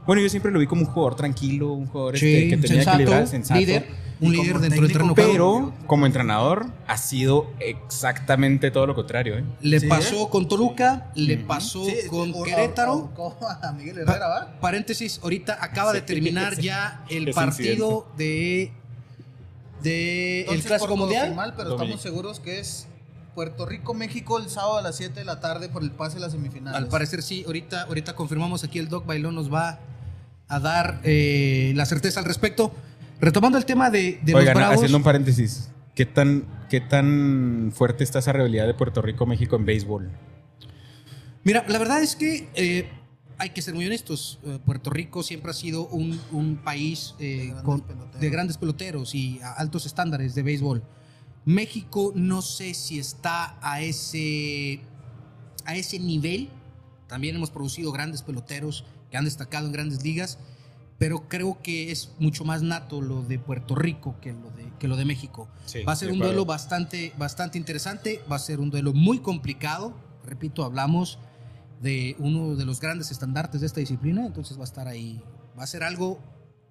Bueno, yo siempre lo vi como un jugador tranquilo, un jugador este, que tenía sensato, equilibrar, sensato. líder, un líder dentro del terreno de. Pero como entrenador ha sido exactamente todo lo contrario, ¿eh? Le Sí, pasó con Toluca, le pasó Sí, con o- Querétaro. a Miguel Herrera, ¿va? Paréntesis, ahorita acaba de terminar ya el partido de, de el Clásico Mundial. confirmar, pero estamos seguros que es Puerto Rico, México el sábado a las 7 de la tarde por el pase a las semifinales. Al parecer sí, ahorita, ahorita confirmamos aquí el Doc Bailón nos va a dar eh, la certeza al respecto. Retomando el tema de, de Oigan, los Bravos. haciendo un paréntesis, ¿qué tan, ¿qué tan fuerte está esa rivalidad de Puerto Rico-México en béisbol? Mira, la verdad es que eh, hay que ser muy honestos. Eh, Puerto Rico siempre ha sido un, un país eh, De grandes con- peloteros. de grandes peloteros y a altos estándares de béisbol. México no sé si está a ese, a ese nivel. También hemos producido grandes peloteros que han destacado en grandes ligas, pero creo que es mucho más nato lo de Puerto Rico que lo de, que lo de México. Sí, va a ser un duelo bastante, bastante interesante, va a ser un duelo muy complicado. Repito, hablamos de uno de los grandes estandartes de esta disciplina, entonces va a estar ahí, va a ser algo,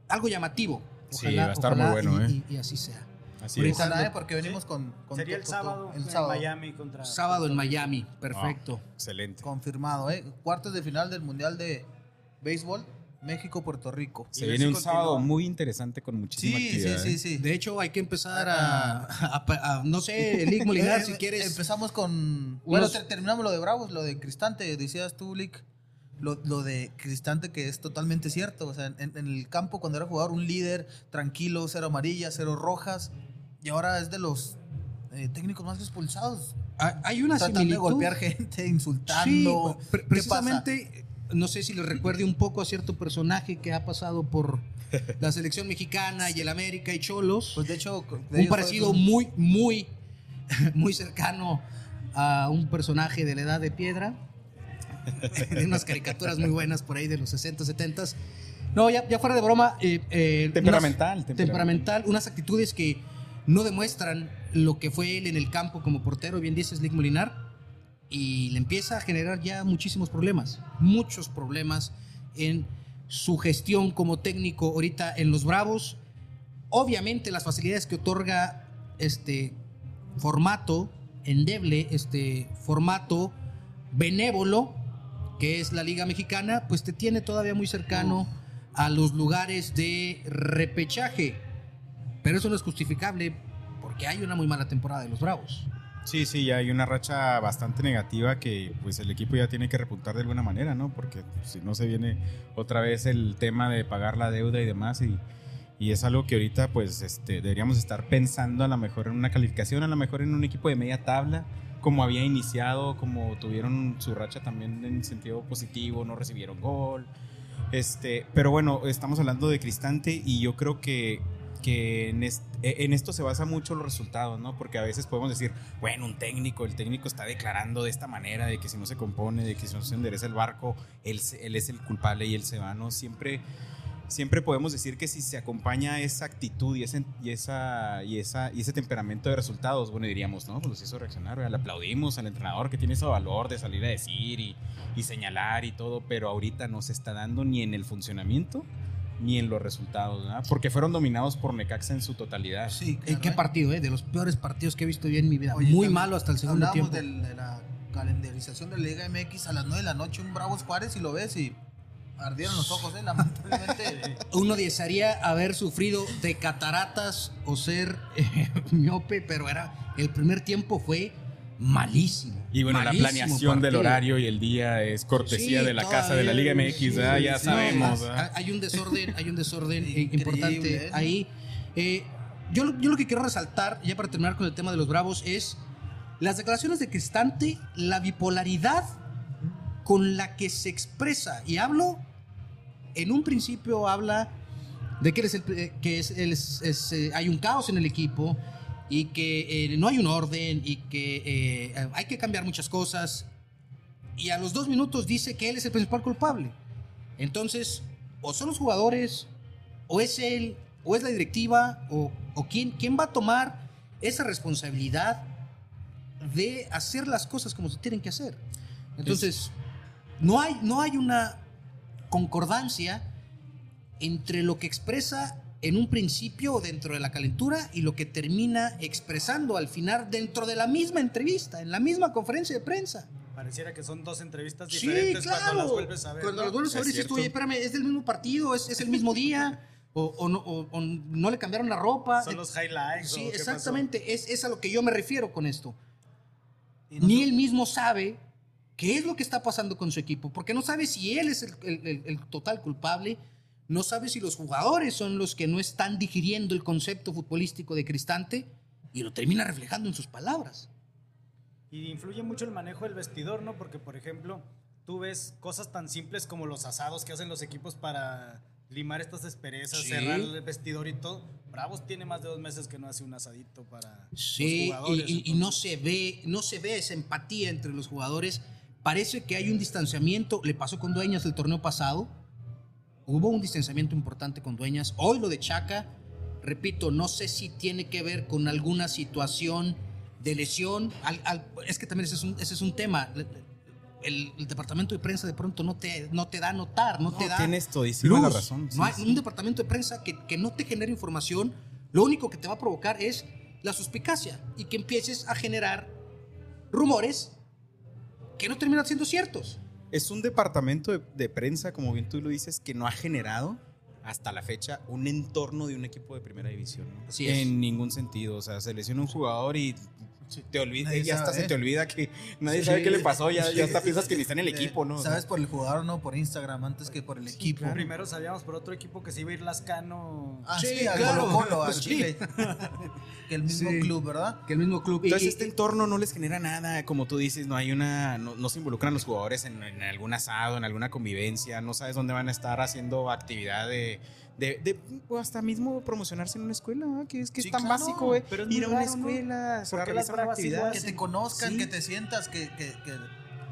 algo llamativo. Sí, va a estar muy bueno, y, ¿eh? y- y así sea. Así Ahorita es. ¿eh? porque venimos con, con Sería el con- sábado, el en. Miami contra. Sábado en Miami, perfecto. Ah, excelente. Confirmado, ¿eh? Cuartos de final del Mundial de Béisbol, México-Puerto Rico. Se viene si un continúa. sábado muy interesante con muchísima Sí, sí, actividad. sí, ¿eh? sí. De hecho, hay que empezar a, a- a- no sé, Lick Molinar, si Eh, quieres. Empezamos con. Bueno, Unos- terminamos lo de Bravos, lo de Cristante. Decías tú, Lick, lo, lo de Cristante, que es totalmente cierto. O sea, en, en el campo, cuando era jugador, un líder tranquilo, cero amarillas, cero rojas. Y ahora es de los eh, técnicos más expulsados. Ah, Hay una Tratando de similitud. golpear gente, Sí, insultando. ¿Qué precisamente, no sé si les recuerde un poco a cierto personaje que ha pasado por la selección mexicana y el América y Cholos. Pues de hecho, de un parecido muy, muy, muy cercano a un personaje de la edad de piedra. de unas caricaturas muy buenas por ahí de los 60, 70. No, ya, ya fuera de broma. eh, eh, Temperamental, unas- temperamental. temperamental, unas actitudes que no demuestran lo que fue él en el campo como portero, bien dices, Lick Molinar, y le empieza a generar ya muchísimos problemas, muchos problemas en su gestión como técnico ahorita en los Bravos. Obviamente las facilidades que otorga este formato endeble, este formato benévolo, que es la Liga Mexicana, pues te tiene todavía muy cercano a los lugares de repechaje. Pero eso no es justificable porque hay una muy mala temporada de los Bravos. Sí, sí, ya hay una racha bastante negativa que pues el equipo ya tiene que repuntar de alguna manera, ¿no? Porque pues, si no se viene otra vez el tema de pagar la deuda y demás y, y es algo que ahorita pues este, deberíamos estar pensando a lo mejor en una calificación, a lo mejor en un equipo de media tabla, como había iniciado, como tuvieron su racha también en sentido positivo, no recibieron gol. Este, pero bueno, estamos hablando de Cristante y yo creo que que en, e- en esto se basa mucho los resultados, ¿no? Porque a veces podemos decir, bueno, un técnico, el técnico está declarando de esta manera, de que si no se compone, de que si no se endereza el barco, él, él es el culpable y él se va, ¿no? Siempre, siempre podemos decir que si se acompaña esa actitud y ese, y esa, y esa, y ese temperamento de resultados, bueno, diríamos, ¿no? Pues los hizo reaccionar, ¿verdad? le aplaudimos al entrenador que tiene ese valor de salir a decir y, y señalar y todo, pero ahorita no se está dando ni en el funcionamiento ni en los resultados, ¿verdad? Porque fueron dominados por Necaxa en su totalidad. Sí, ¿En claro, qué ¿eh? partido, eh? De los peores partidos que he visto yo en mi vida. Oye, Muy malo hasta el segundo hablábamos tiempo. del- de la calendarización de la Liga MX a las 9 de la noche, un Bravos Juárez y lo ves y ardieron los ojos, ¿eh? Lamentablemente. Uno desearía haber sufrido de cataratas o ser eh, miope, pero era el primer tiempo fue malísimo. Y bueno, la planeación del horario y el día es cortesía Sí, de la casa de la Liga MX, ya sí, sabemos. Hay un desorden, hay un desorden importante ¿eh? ahí. Eh, yo, lo- yo lo que quiero resaltar, ya para terminar con el tema de los Bravos, es las declaraciones de Cristante, la bipolaridad con la que se expresa. Y hablo, en un principio habla de que, él es el- eh, que es- es- es, hay un caos en el equipo y que eh, no hay un orden y que eh, hay que cambiar muchas cosas. Y a los dos minutos dice que él es el principal culpable. Entonces, o son los jugadores, o es él, o es la directiva, o, o quién, quién va a tomar esa responsabilidad de hacer las cosas como se tienen que hacer. Entonces, no hay, no hay una concordancia entre lo que expresa en un principio o dentro de la calentura y lo que termina expresando al final dentro de la misma entrevista, en la misma conferencia de prensa. Pareciera que son dos entrevistas Sí, diferentes claro. cuando las vuelves a ver. Cuando ¿no? las vuelves a ver, dices tú, oye, espérame, es del mismo partido, es, es el mismo día, o, o no, o- o no le cambiaron la ropa. Son los highlights. Sí, exactamente, es, es a lo que yo me refiero con esto. No Ni él mismo sabe qué es lo que está pasando con su equipo, porque no sabe si él es el, el- el- el total culpable, no sabe si los jugadores son los que no están digiriendo el concepto futbolístico de Cristante y lo termina reflejando en sus palabras. Y influye mucho el manejo del vestidor, ¿no? Porque, por ejemplo, tú ves cosas tan simples como los asados que hacen los equipos para limar estas asperezas, Sí. cerrar el vestidor y todo. Bravos tiene más de dos meses que no hace un asadito para Sí, los jugadores. y, y- y no se ve, no se ve esa empatía entre los jugadores. Parece que hay un distanciamiento. Le pasó con Dueñas el torneo pasado. Hubo un distanciamiento importante con Dueñas. Hoy lo de Chaca, repito, no sé si tiene que ver con alguna situación de lesión. Al- al- es que también ese es un, ese es un tema. El, el departamento de prensa de pronto no te, no te da a notar, no, te da. tienes todísima la razón. No sí, hay sí. un departamento de prensa que, que no te genere información. Lo único que te va a provocar es la suspicacia y que empieces a generar rumores que no terminan siendo ciertos. Es un departamento de, de prensa, como bien tú lo dices, que no ha generado hasta la fecha un entorno de un equipo de primera división. ¿no? Así es. En ningún sentido. O sea, se lesiona un jugador y te olvida, Nadie ya hasta se te olvida que nadie Sí. sabe qué le pasó. Ya, ya hasta piensas que ni está en el equipo, ¿no? Sabes por el jugador, no por Instagram, antes que por el equipo. Primero sabíamos por otro equipo que se iba a ir Lascano. Ah, Sí, sí, al claro. Colo Colo, al Sí. Chile. que el mismo Sí. club, ¿verdad? Que el mismo club. Entonces y- este entorno no les genera nada, como tú dices, no hay una, no, no se involucran los jugadores en, en algún asado, en alguna convivencia, no sabes dónde van a estar haciendo actividad de, de, de, o hasta mismo promocionarse en una escuela, que es que Sí, es tan claro, básico, güey, pero es ir a una raro, ¿no? escuela, las realizar una actividad. Que te conozcan, Sí. que te sientas, que, que, que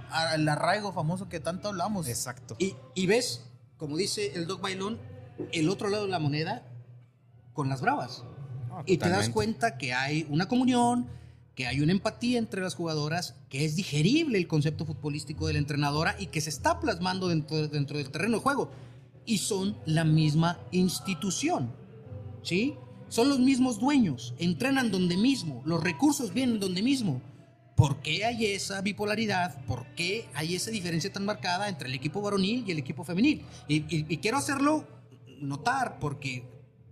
a- el arraigo famoso que tanto hablamos. Exacto. y, y ves, como dice el Doc Bailón, el otro lado de la moneda con las bravas. No, Y te das cuenta que hay una comunión, que hay una empatía entre las jugadoras, que es digerible el concepto futbolístico de la entrenadora y que se está plasmando dentro, dentro del terreno de juego. Y son la misma institución. ¿Sí? Son los mismos dueños, entrenan donde mismo, los recursos vienen donde mismo. ¿Por qué hay esa bipolaridad? ¿Por qué hay esa diferencia tan marcada entre el equipo varonil y el equipo femenil? Y, y- quiero hacerlo notar porque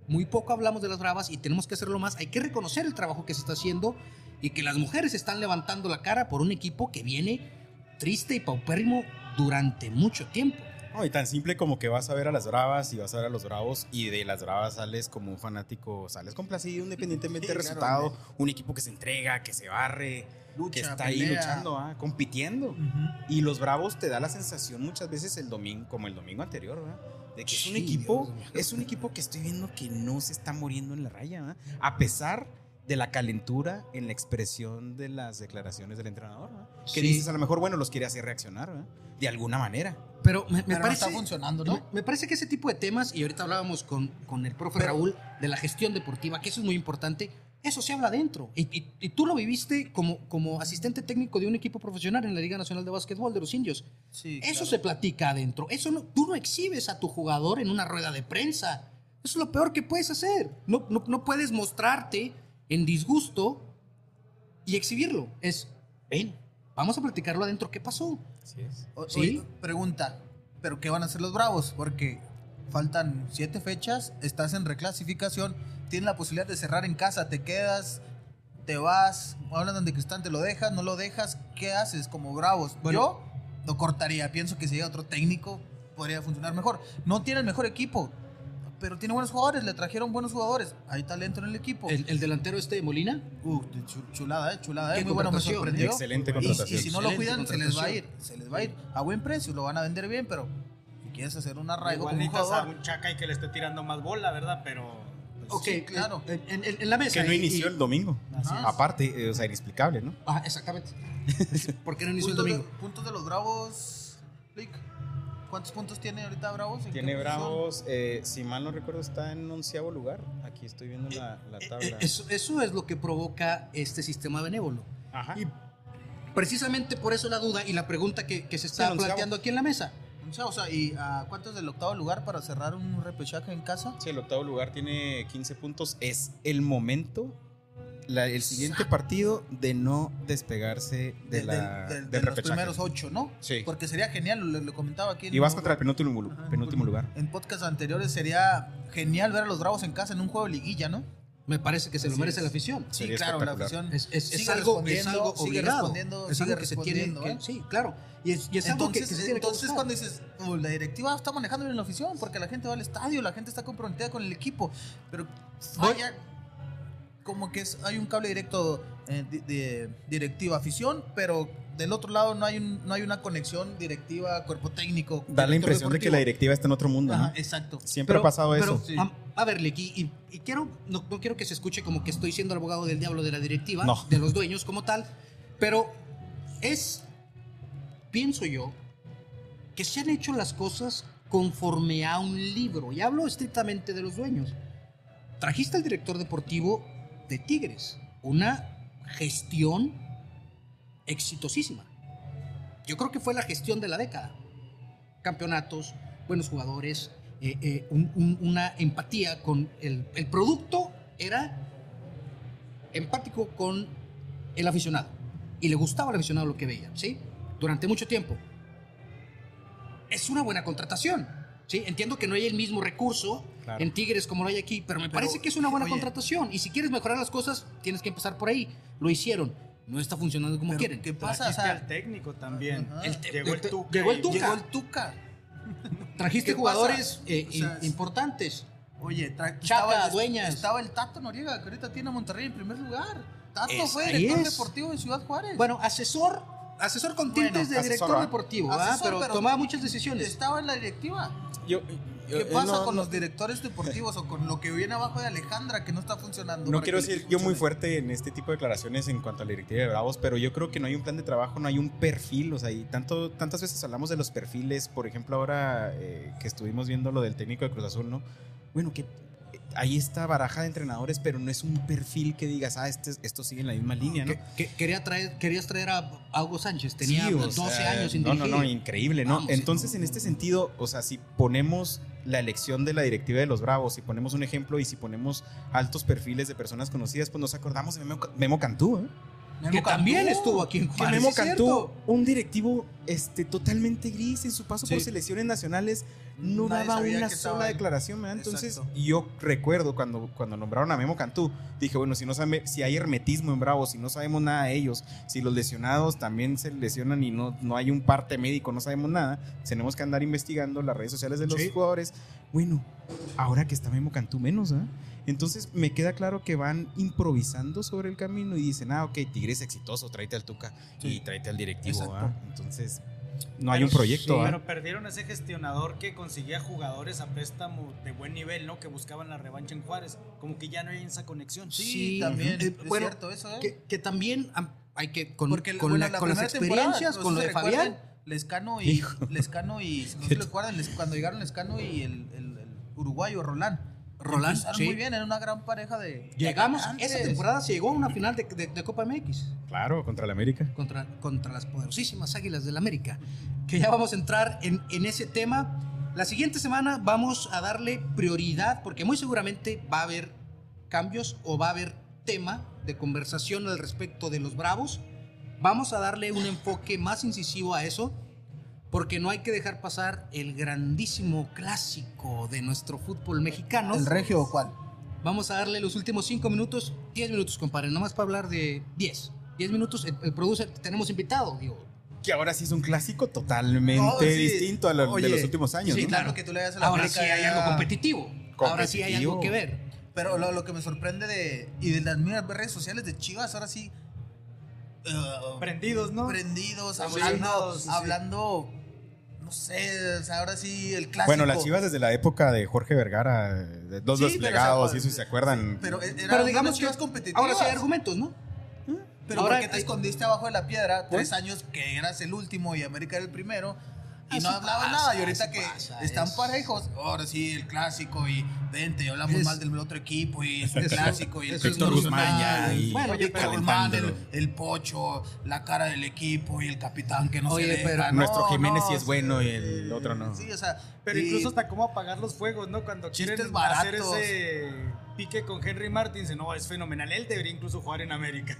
muy poco hablamos de las bravas y tenemos que hacerlo más. Hay que reconocer el trabajo que se está haciendo y que las mujeres están levantando la cara por un equipo que viene triste y paupérrimo durante mucho tiempo. No, y tan simple como que vas a ver a las bravas y vas a ver a los bravos y de las bravas sales como un fanático, sales complacido independientemente del Sí, claro, resultado, hombre. un equipo que se entrega, que se barre, Lucha, que está ahí luchando, ah, compitiendo. Y los bravos te da la sensación muchas veces el domingo, como el domingo anterior, ¿verdad? De que es un equipo, es un equipo que estoy viendo que no se está muriendo en la raya, ¿verdad? A pesar de la calentura en la expresión de las declaraciones del entrenador, ¿verdad? Que Sí. dices, a lo mejor, bueno, los quiere hacer reaccionar, ¿verdad? De alguna manera. Pero me, me Pero no parece. está funcionando, ¿no? Me, me parece que ese tipo de temas, y ahorita hablábamos con, con el profe Raúl de la gestión deportiva, que eso es muy importante, eso se habla adentro. Y, y- y tú lo viviste como, como asistente técnico de un equipo profesional en la Liga Nacional de Básquetbol de los Indios. Sí, Eso claro. se platica adentro. Eso no, tú no exhibes a tu jugador en una rueda de prensa. Eso es lo peor que puedes hacer. No, no, no puedes mostrarte en disgusto y exhibirlo. Es, ven, vamos a platicarlo adentro. ¿Qué pasó? Así es. O- Sí. oye, pregunta, ¿pero qué van a hacer los Bravos? Porque faltan siete fechas, estás en reclasificación, tienes la posibilidad de cerrar en casa, te quedas, te vas, hablan de Cristán, te lo dejas, no lo dejas, ¿qué haces como Bravos? Bueno. Yo lo cortaría, pienso que si llega otro técnico podría funcionar mejor. No tiene el mejor equipo, pero tiene buenos jugadores, le trajeron buenos jugadores, hay talento en el equipo. El, el delantero este de Molina. Uh, chulada, eh, chulada, eh, Qué muy bueno, me contratación, sorprendió. Excelente Y- contratación. Y, si no lo cuidan, se les va a ir. Se les va a ir a buen precio, lo van a vender bien, pero si quieres hacer un arraigo Igual con un necesitas a jugador. un chaca y que le esté tirando más bola, ¿verdad? Pero. pues, Ok, sí, claro. En, en- en la mesa. Que no y- inició y- el domingo. Aparte, eh, o sea, inexplicable, ¿no? Ah, exactamente. ¿Por qué no inició el Puntos de, domingo? puntos de los Bravos, Lick. ¿Cuántos puntos tiene ahorita Bravos? ¿En Tiene? Bravos, eh, si mal no recuerdo, está en onceavo lugar. Aquí estoy viendo la, la Eh, tabla. eh, Eso, eso es lo que provoca este sistema benévolo. Ajá. Y precisamente por eso la duda y la pregunta que, que se está Sí, planteando aquí en la mesa. O sea, ¿y a cuántos del octavo lugar para cerrar un repechaje en casa? Sí, el octavo lugar tiene 15 puntos. Es el momento, la- el siguiente partido de no despegarse de, De, la, de- de- del de los primeros ocho, ¿no? Sí. Porque sería genial, lo, lo comentaba aquí. en- Y vas contra el penúltimo, lu- Ajá. penúltimo lugar. En podcasts anteriores sería genial ver a los Bravos en casa en un juego de liguilla, ¿no? Me parece que se lo merece es. la afición. Sí, Sería claro, la afición. Es, es- es sigue algo, es respondiendo, algo sigue respondiendo, es sigue algo que se tiene que, ¿eh? Sí, claro. Y es, y es algo que, Entonces, que se tiene entonces cuando dices, "Oh, la directiva está manejando bien la afición, porque la gente va al estadio, la gente está comprometida con el equipo, pero vaya, como que es, hay un cable directo eh, de, de directiva afición, pero del otro lado no hay, un, no hay una conexión directiva cuerpo técnico. Da la impresión de que la directiva está en otro mundo. ¿no? Exacto. Siempre Pero- ha pasado pero, eso. Sí. a ver, Lequi, y, y quiero, no, no quiero que se escuche como que estoy siendo el abogado del diablo de la directiva, No. de los dueños como tal, pero es, pienso yo, que se han hecho las cosas conforme a un libro, y hablo estrictamente de los dueños. Trajiste al director deportivo de Tigres, una gestión exitosísima. Yo creo que fue la gestión de la década. Campeonatos, buenos jugadores, eh, eh, un- un- una empatía con el, el producto era empático con el aficionado y le gustaba al aficionado lo que veía, ¿sí? Durante mucho tiempo. Es una buena contratación, ¿sí? Entiendo que no hay el mismo recurso Claro. en Tigres como lo hay aquí, pero me parece que es una buena oye. contratación y si quieres mejorar las cosas tienes que empezar por ahí. Lo hicieron, no está funcionando como Pero, quieren. ¿Qué pasa? O sea, al técnico también. El te- Llegó el Tuca llegó el Tuca. llegó el Tuca. Trajiste ¿Qué jugadores eh, O sea, in- importantes. Oye, Chaca, estaba, el- Dueñas. estaba el Tato Noriega, que ahorita tiene a Monterrey en primer lugar. Tato Es- fue director es. deportivo de Ciudad Juárez. Bueno, asesor, asesor con Bueno, tintes de director deportivo. Asesor, pero, pero- tomaba muchas decisiones. estaba en la directiva. Yo- yo- ¿Qué eh, pasa no- con no- los directores deportivos o con lo que viene abajo de Alejandra que no está funcionando? No quiero decir yo muy fuerte en este tipo de declaraciones en cuanto a la directiva de Bravos, pero yo creo que no hay un plan de trabajo, no hay un perfil, o sea, y tanto, tantas veces hablamos de los perfiles, por ejemplo, ahora eh, que estuvimos viendo lo del técnico de Cruz Azul, ¿no? Bueno, eh, ahí está baraja de entrenadores, pero no es un perfil que digas, ah, este, esto sigue en la misma línea, ¿no? Que- que- quería traer, querías traer a Hugo Sánchez, tenía Sí, o 12 sea, años sin No, no, dirigir. no, increíble, ¿no? Vamos, Entonces, en este sentido, o sea, si ponemos la elección de la directiva de los Bravos, si ponemos un ejemplo y si ponemos altos perfiles de personas conocidas, pues nos acordamos de Memo, Memo Cantú, ¿eh? Que también estuvo aquí en Que Juárez. Memo ¿es Cantú, un directivo este, totalmente gris en su paso por selecciones nacionales, no Nadie daba una que sola declaración. ¿verdad? Entonces, y yo recuerdo cuando, cuando nombraron a Memo Cantú, dije, bueno, si, no sabe, si hay hermetismo en Bravo, si no sabemos nada de ellos, si los lesionados también se lesionan y no, no hay un parte médico, no sabemos nada, tenemos que andar investigando las redes sociales de los Sí. jugadores. Bueno, ahora que está Memo Cantú menos, ¿ah? Entonces me queda claro que van improvisando sobre el camino y dicen, ah, ok, Tigre es exitoso, tráete al Tuca y tráete al directivo. ¿ah? Entonces, no hay un proyecto. ¿ah? Pero perdieron ese gestionador que conseguía jugadores a préstamo de buen nivel, ¿no? Que buscaban la revancha en Juárez. Como que ya no hay esa conexión. Sí, también. Eh, es bueno, cierto eso, ¿eh? Que, que también am, hay que, con, Porque con, bueno, la- con las experiencias, con lo de Fabián. Lescano y. Lescano y. Si no se lo recuerdan, Les- cuando llegaron Lescano y el, el- el uruguayo Roland. Roland, sí. muy bien, era una gran pareja de. Llegamos, de esa temporada se llegó a una final de, de- de Copa MX Claro, contra el América. contra, contra las poderosísimas Águilas del América. Que ya vamos a entrar en, en ese tema. La siguiente semana vamos a darle prioridad porque muy seguramente va a haber cambios o va a haber tema de conversación al respecto de los Bravos. Vamos a darle un enfoque más incisivo a eso porque no hay que dejar pasar el grandísimo clásico de nuestro fútbol mexicano. ¿El regio o cuál? Vamos a darle los últimos 5 minutos, 10 minutos, compadre, nomás para hablar de 10. 10 minutos, el, el producer, tenemos invitado, digo. Que ahora sí es un clásico totalmente No, sí. distinto a lo Oye, de los últimos años. sí, ¿no? claro. que tú le das a la Ahora América sí hay ya- algo competitivo. Ahora sí hay algo que ver. Pero lo, lo que me sorprende de. Y de las mismas redes sociales de Chivas, ahora sí. Eh, Prendidos, ¿no? prendidos, hablando. sí, sí. hablando. No sé, o sea, ahora sí, el clásico. Bueno, las Chivas desde la época de Jorge Vergara, de dos Sí, pero, desplegados o sea, y eso, ¿se acuerdan? Pero, era Pero digamos que Chivas competitivas. ahora sí hay argumentos, ¿no? Pero Ahora ¿por qué te escondiste abajo de la piedra tres años que eras el último y América era el primero? Y no Así hablaba pasa, nada. Y ahorita que pasa, están es- parejos, ahora sí, el clásico y vente, y hablamos Es- mal del otro equipo y es el clásico y el Víctor Guzmán ya ahí Bueno, Víctor Guzmán, el, pocho, la cara del equipo y el capitán que no Oye, se deja. pero- No, Nuestro Jiménez sí es bueno y el otro no. Sí, o sea. Pero y- incluso hasta cómo apagar los fuegos, ¿no? Cuando Chistes quieren baratos. hacer ese pique con Henry Martin, no, es fenomenal. Él debería incluso jugar en América.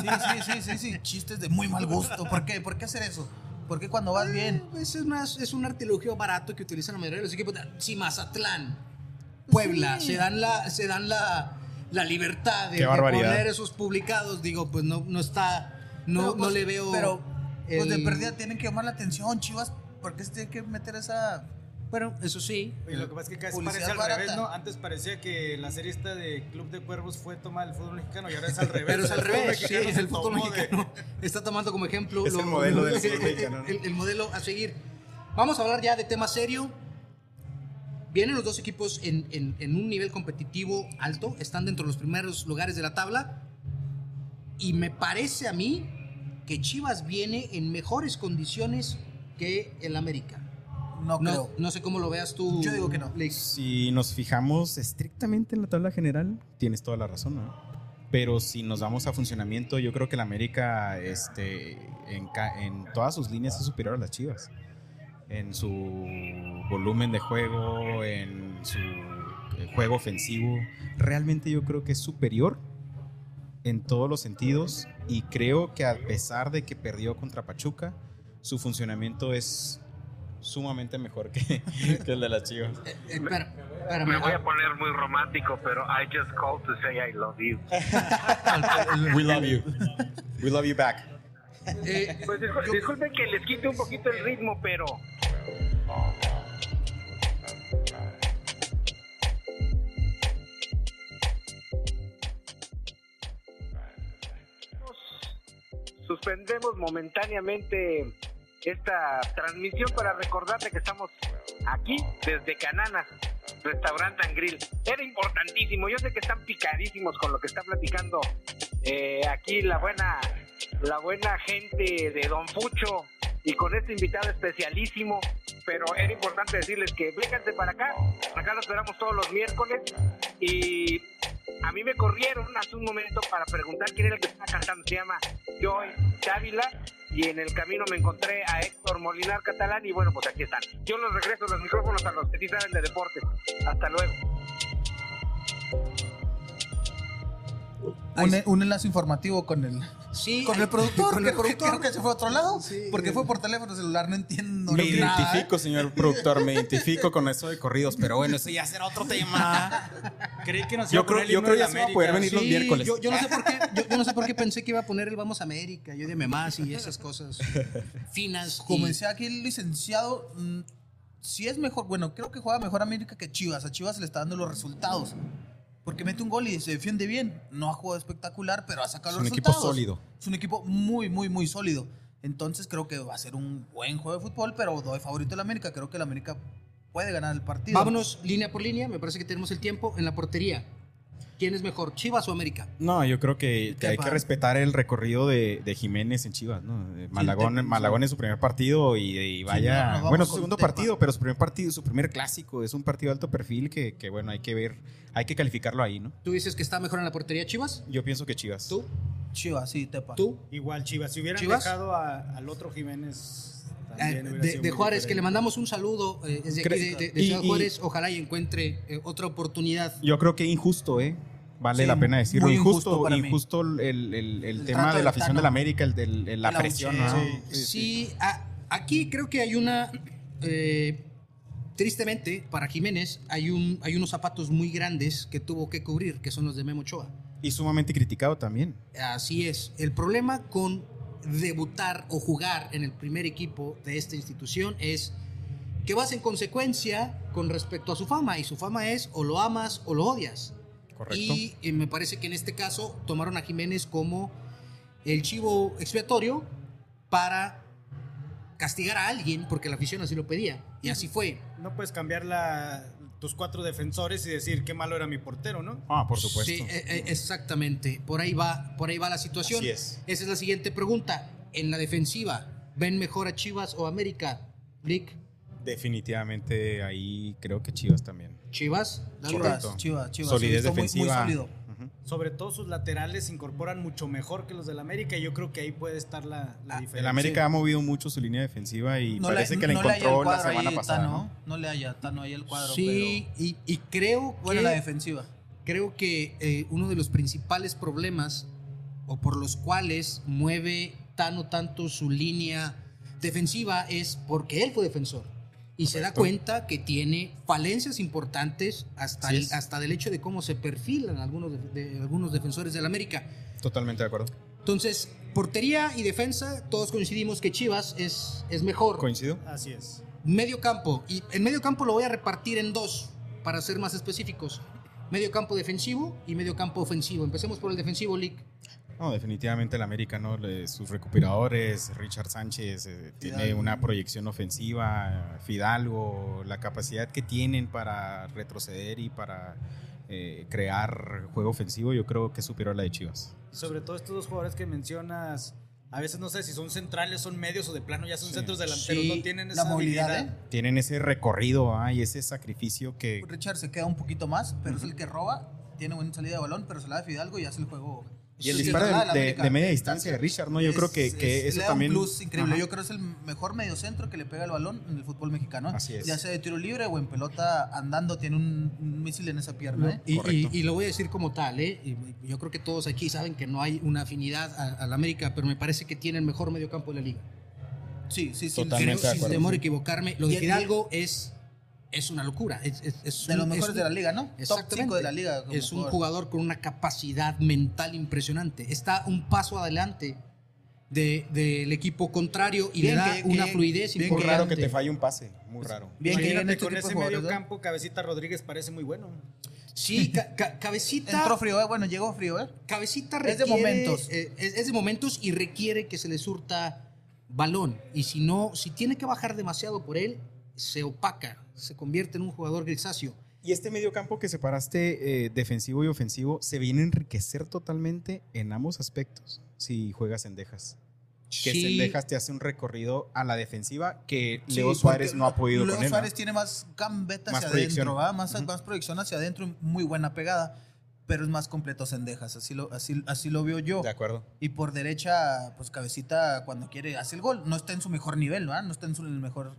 Sí, sí, sí, sí, sí, chistes de muy mal gusto. ¿Por qué? ¿Por qué hacer eso? ¿Por qué cuando vas bien? Es, una- es un artilugio barato que utilizan la mayoría de los equipos. Si Mazatlán, Puebla, Sí. se dan la, se dan la, la libertad de, poner esos publicados, digo, pues no, no está, no, Pero, no pues, le veo. Pero, pues de el- perdida tienen que llamar la atención, Chivas. ¿Por qué se tiene que meter esa.? Bueno, eso sí. Y lo que pasa es que casi parece al barata. revés, ¿no? Antes parecía que la serie esta de Club de Cuervos fue tomada del fútbol mexicano y ahora es al revés. Pero es al revés, sí, se el fútbol de- mexicano está tomando como ejemplo Es el modelo del fútbol mexicano, ¿no? el- el modelo a seguir. Vamos a hablar ya de tema serio. Vienen los dos equipos en, en- en un nivel competitivo alto, están dentro de los primeros lugares de la tabla. Y me parece a mí que Chivas viene en mejores condiciones que el América. No, No, creo. no sé cómo lo veas tú. Yo digo que no. Si nos fijamos estrictamente en la tabla general, tienes toda la razón, ¿no? Pero si nos vamos a funcionamiento, yo creo que el América este, en todas sus líneas es superior a las Chivas. En su volumen de juego, en su eh, juego ofensivo. Realmente yo creo que es superior en todos los sentidos y creo que a pesar de que perdió contra Pachuca, su funcionamiento es sumamente mejor que, que el de las Chivas. Eh, espérame. Me voy a poner muy romántico, pero I just called to say I love you. We love you. We love you back. Eh, Pues discul- disculpen que les quite un poquito el ritmo, pero suspendemos momentáneamente esta transmisión para recordarle que estamos aquí desde Canana, restaurante and grill. Era importantísimo, yo sé que están picadísimos con lo que está platicando eh, aquí la buena, la buena gente de Don Fucho y con este invitado especialísimo, pero era importante decirles que vénganse para acá, acá lo esperamos todos los miércoles y a mí me corrieron hace un momento para preguntar quién era el que estaba cantando, se llama Joy Dávila y en el camino me encontré a Héctor Molinar Catalán y bueno, pues aquí están. Yo los regreso los micrófonos a los que sí saben de deportes. Hasta luego. Un, un enlace informativo con el, Sí, con el productor. Con el que- productor. Que se fue a otro lado. Sí. porque fue por teléfono celular, no entiendo Me nada, ¿eh? identifico, señor productor, me identifico con eso de corridos, pero bueno, eso ya será otro tema. Creí que nos Yo iba a creo- yo creo de ya se va a poder venir los miércoles. Yo, yo no sé por qué, yo, yo no sé por qué pensé que iba a poner el Vamos a América, yo de más y esas cosas finas. Como decía aquí el licenciado, mm, si es mejor, bueno, creo que juega mejor América que Chivas. A Chivas le está dando los resultados. Porque mete un gol y se defiende bien. No ha jugado espectacular, pero ha sacado Es los un equipo resultados. sólido. Es un equipo muy, muy, muy sólido. Entonces creo que va a ser un buen juego de fútbol, pero doy favorito al América. Creo que el América puede ganar el partido. Vámonos línea por línea, me parece que tenemos el tiempo en la portería. ¿Quién es mejor, Chivas o América? No, yo creo que, que hay que respetar el recorrido de, de Jiménez en Chivas, ¿no? Malagón, Malagón es su primer partido y, y vaya. no, bueno, su segundo partido, pero su primer partido, su primer clásico, es un partido de alto perfil que, que, bueno, hay que ver, hay que calificarlo ahí, ¿no? ¿Tú dices que está mejor en la portería Chivas? Yo pienso que Chivas. ¿Tú? Chivas, sí, Tepa. ¿Tú? Igual Chivas. Si hubieran ¿Chivas? dejado a- al otro Jiménez. También hubiera de, sido de Juárez, que le mandamos un saludo eh, desde aquí de, de- de Ciudad y- Juárez. Ojalá y encuentre eh, otra oportunidad. Yo creo que injusto, ¿eh? Vale Sí, la pena decirlo. muy Injusto, injusto injusto, para mí. el, el- el El tema de la afición Tano. del América, el, el- la presión, ¿no? Sí, a- aquí creo que hay una. eh, tristemente, para Jiménez, hay, un, hay unos zapatos muy grandes que tuvo que cubrir, que son los de Memo Ochoa. Y sumamente criticado también. Así es. El problema con debutar o jugar en el primer equipo de esta institución es que vas en consecuencia con respecto a su fama. Y su fama es o lo amas o lo odias. Correcto. Y eh, me parece que en este caso tomaron a Jiménez como el chivo expiatorio para castigar a alguien porque la afición así lo pedía. Y así fue. No puedes cambiar la, tus cuatro defensores y decir qué malo era mi portero, ¿no? Ah, por supuesto. Sí, eh, eh, exactamente. Por ahí va, por ahí va la situación. Así es. Esa es la siguiente pregunta. En la defensiva, ¿ven mejor a Chivas o América? Lick, Definitivamente ahí creo que Chivas también. Chivas. Chivas. Chivas, Chivas. Solidez muy- defensiva. Muy, sólido. Ujú. Sobre todo sus laterales se incorporan mucho mejor que los del América y yo creo que ahí puede estar la, la Ah, diferencia. El América ha movido mucho su línea defensiva y No parece que la no el encontró la semana ahí, pasada. Tano. ¿no? No le haya Tano ahí el cuadro. Sí, y, y creo pero que, bueno, la defensiva. creo que eh, uno de los principales problemas o por los cuales mueve tan o tanto su línea defensiva es porque él fue defensor. Y se da cuenta que tiene falencias importantes hasta, el- hasta del hecho de cómo se perfilan algunos, de, de- algunos defensores del América. Totalmente de acuerdo. Entonces, portería y defensa, todos coincidimos que Chivas es, es mejor. ¿Coincido? Así es. Medio campo. Y el medio campo lo voy a repartir en dos, para ser más específicos. Medio campo defensivo y medio campo ofensivo. Empecemos por el defensivo, Lick. No, definitivamente el América, ¿no? Sus recuperadores, Richard Sánchez eh, tiene una proyección ofensiva, Fidalgo, la capacidad que tienen para retroceder y para eh, crear juego ofensivo, yo creo que es superior a la de Chivas. Sobre todo estos dos jugadores que mencionas, a veces no sé si son centrales, son medios o de plano ya son centros delanteros, Sí, no tienen la esa movilidad, habilidad. ¿eh? Tienen ese recorrido ¿ah? y ese sacrificio que... Richard se queda un poquito más, pero es el que roba. Tiene buena salida de balón, pero se la da Fidalgo y hace el juego. Y el Sí, disparo de, la de- América. de media distancia de Richard, ¿no? Yo Es- creo que, que es- eso le da también... un plus increíble. Ajá. Yo creo que es el mejor mediocentro que le pega el balón en el fútbol mexicano. Así es. Ya sea de tiro libre o en pelota andando, tiene un, un misil en esa pierna. ¿eh? Y, Correcto. y- y lo voy a decir como tal, ¿eh? Y yo creo que todos aquí saben que no hay una afinidad a- al América, pero me parece que tiene el mejor medio campo de la liga. Sí, sí, sí. Totalmente Creo, sin temor a equivocarme, lo de Fidalgo es, es una locura. Es, es- es De un- los es mejores de la liga, ¿no? Top Exactamente. 5 de la liga. como Es un jugador. jugador con una capacidad mental impresionante. Está un paso adelante de- del equipo contrario y Bien le da que- una que- fluidez bien Muy que- raro que importante. te falle un pase, muy raro. Bien que este con de ese medio campo, Cabecita Rodríguez parece muy bueno. Sí, ca- ca- cabecita. Entró frío, ¿eh? Bueno, llegó frío, ¿eh? Cabecita Es de requiere, momentos. eh, es, es de momentos y requiere que se le surta balón. Y si no, si tiene que bajar demasiado por él, se opaca, se convierte en un jugador grisáceo. Y este medio campo que separaste eh, defensivo y ofensivo se viene a enriquecer totalmente en ambos aspectos si juegas en Dejas. Que Sí, Sendejas te hace un recorrido a la defensiva que Sí, Leo Suárez no ha podido Leo con él. ¿no? Suárez tiene más gambeta Más hacia proyección. adentro, ¿va? Más, proyección hacia adentro muy buena pegada, pero es más completo Sendejas, así lo, así, así lo veo yo. De acuerdo. Y por derecha, pues Cabecita cuando quiere hace el gol. No está en su mejor nivel. No está en su mejor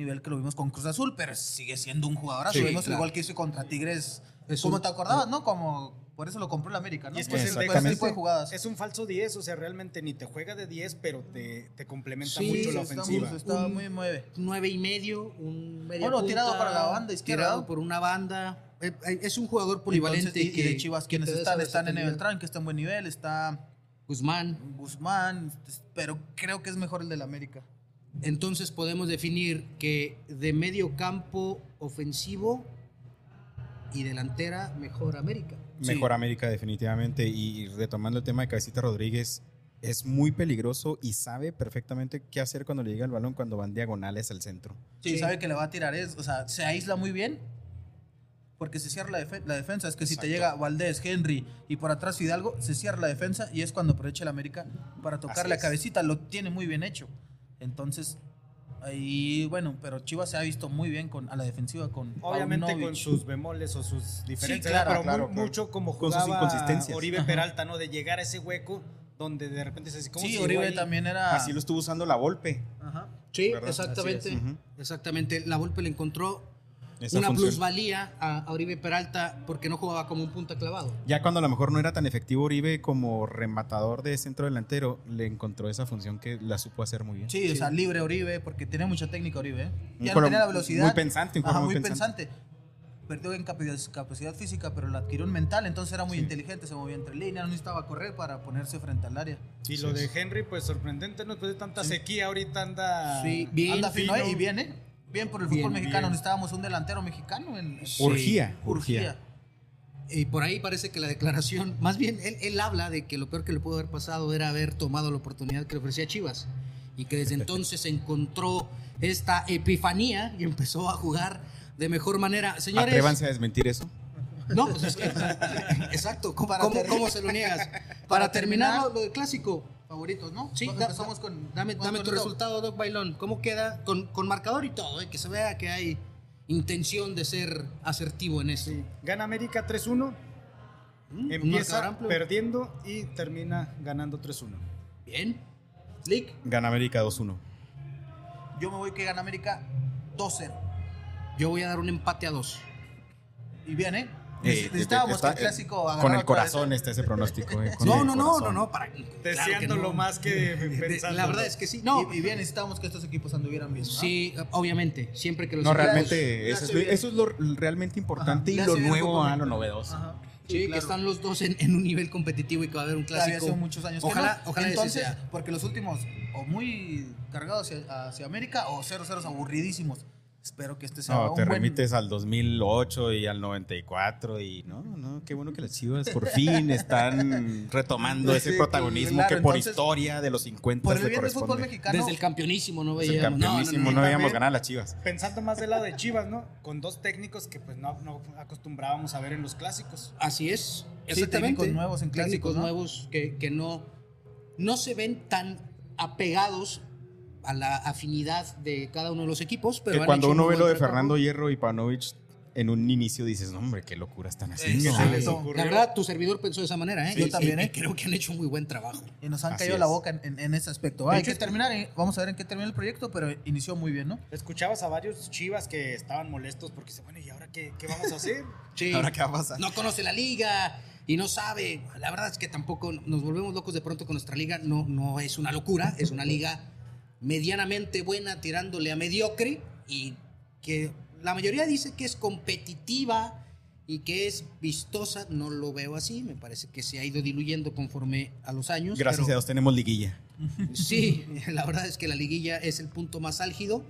nivel que lo vimos con Cruz Azul, pero sigue siendo un jugadorazo. Sí, vimos claro. el gol que hizo contra Tigres. Es como un- te acordabas, ¿no? Como Por eso lo compró el América, ¿no? Y es que Por es, ese- el por ese Beckham tipo de es- jugadas. es un falso 10, o sea, realmente ni te juega de 10, pero te, te complementa Sí, mucho la Está ofensiva. muy- Está Un- muy mueve. nueve y medio, un medio Bueno, tirado para la banda izquierda, tirado por una banda. Eh, eh, Es un jugador polivalente. Entonces, y, y que- de Chivas, quienes están? Están en. Beltrán, que está en buen nivel, está Guzmán. Guzmán, pero creo que es mejor el del América. Entonces podemos definir que de medio campo ofensivo y delantera mejor América. Mejor América definitivamente. Y retomando el tema de Cabecita Rodríguez, es muy peligroso y sabe perfectamente qué hacer cuando le llega el balón cuando van diagonales al centro. Sí, sabe que le va a tirar, es, o sea, se aísla muy bien porque se cierra la, defe- la defensa. Es que si te llega Valdés, Henry y por atrás Fidalgo, se cierra la defensa y es cuando aprovecha el América para tocar Así la es. cabecita. Lo tiene muy bien hecho. Entonces, ahí, bueno, pero Chivas se ha visto muy bien con, a la defensiva con Obviamente Paunovic. con sus bemoles o sus diferencias, claro, pero claro, mu- claro. mucho como Con sus jugaba inconsistencias. Oribe Ajá. Peralta, ¿no? De llegar a ese hueco donde de repente se dice, ¿cómo Sí, Oribe también era... Así lo estuvo usando la Volpe. Ajá. Sí, ¿Verdad? exactamente. Exactamente. La Volpe le encontró Esa una función. plusvalía a, a Oribe Peralta porque no jugaba como un punta clavado. Ya cuando a lo mejor no era tan efectivo Oribe como rematador de centro delantero, le encontró esa función que la supo hacer muy bien. Sí, o sea, libre Oribe, porque tenía mucha técnica Oribe. ¿eh? Ya no tenía la velocidad. muy pensante, un Ajá, muy muy pensante. Perdió en capacidad, capacidad física, pero la adquirió en mental, entonces era muy inteligente, se movía entre líneas, no necesitaba correr para ponerse frente al área. Y lo de Henry, pues sorprendente, ¿no? Después de tanta sequía, ahorita anda. Sí, bien. Anda fino, fino. y bien, ¿eh? Bien por el Bien, fútbol mexicano, bien. necesitábamos un delantero mexicano en Urgía, Urgía. urgía. Y por ahí parece que la declaración, más bien él, él habla de que lo peor que le pudo haber pasado era haber tomado la oportunidad que le ofrecía Chivas y que desde entonces encontró esta epifanía y empezó a jugar de mejor manera. Señores, Atrévanse a desmentir eso. No, pues es que, exacto. ¿Cómo, cómo- se lo niegas? Para, terminar, lo del clásico. Favoritos, ¿no? Sí, da- empezamos con. Dame, dame tu resultado, Doc Bailón. ¿Cómo queda? Con, con marcador y todo, eh, que se vea que hay intención de ser asertivo en esto. Sí. Gana América 3-1, Mm, empieza perdiendo y termina ganando 3-1. Bien. Slick. Gana América 2-1. Yo me voy que gana América 2-0. Yo voy a dar un empate a dos. Y bien, ¿eh? Eh, Necesitábamos está- que el clásico Con agarrara el corazón está ese pronóstico. eh, con No, no, no, no, no, para. claro que Deseándolo no. más que pensando. La verdad es que sí. No, Y, y bien, necesitábamos que estos equipos anduvieran bien. ¿no? sí, obviamente. Siempre que los No, realmente, eso es, eso es lo realmente importante Ajá, y lo nuevo a lo novedoso. Ajá. Sí, que claro. están los dos en, en un nivel competitivo y que va a haber un Claro, clásico. hace muchos años. que Ojalá, no. ojalá Entonces, sea. porque los últimos, o muy cargados hacia, hacia América, o 0-0 aburridísimos. Espero que este sea No, un te buen... remites al 2008 y al 94 y no, no, qué bueno que las Chivas por fin están retomando ese Sí, protagonismo claro, que por entonces, historia de los 50 Por el le bien del fútbol mexicano. Desde el campeonísimo no veíamos. campeonísimo, no, no. veíamos También- ganar a las Chivas. Pensando más del lado de Chivas, ¿no? Con dos técnicos que pues no, no acostumbrábamos a ver en los clásicos. Así es. Sí, técnicos nuevos en clásicos, Técnicos ¿no? nuevos que, que no, no se ven tan apegados a la afinidad de cada uno de los equipos. Pero Que cuando uno ve lo de trabajo. Fernando Hierro y Panovich en un inicio dices, no, hombre, qué locura están haciendo. Sí. La verdad, tu servidor pensó de esa manera, ¿eh? Yo también, y- ¿eh? creo que han hecho un muy buen trabajo. Y nos han Así caído es. la boca en, en- en ese aspecto. Hay hecho, que terminar, eh, vamos a ver en qué termina el proyecto, pero inició muy bien, ¿no? Escuchabas a varios Chivas que estaban molestos porque dicen, bueno, ¿y ahora qué, qué vamos a hacer? Sí. ¿Ahora qué va a pasar? No conoce la liga y no sabe. La verdad es que tampoco nos volvemos locos de pronto con nuestra liga. No, no es una locura, es una liga medianamente buena tirándole a mediocre y que la mayoría dice que es competitiva y que es vistosa. No lo veo así, me parece que se ha ido diluyendo conforme a los años. Gracias a Dios tenemos liguilla. Sí, la verdad es que la liguilla es el punto más álgido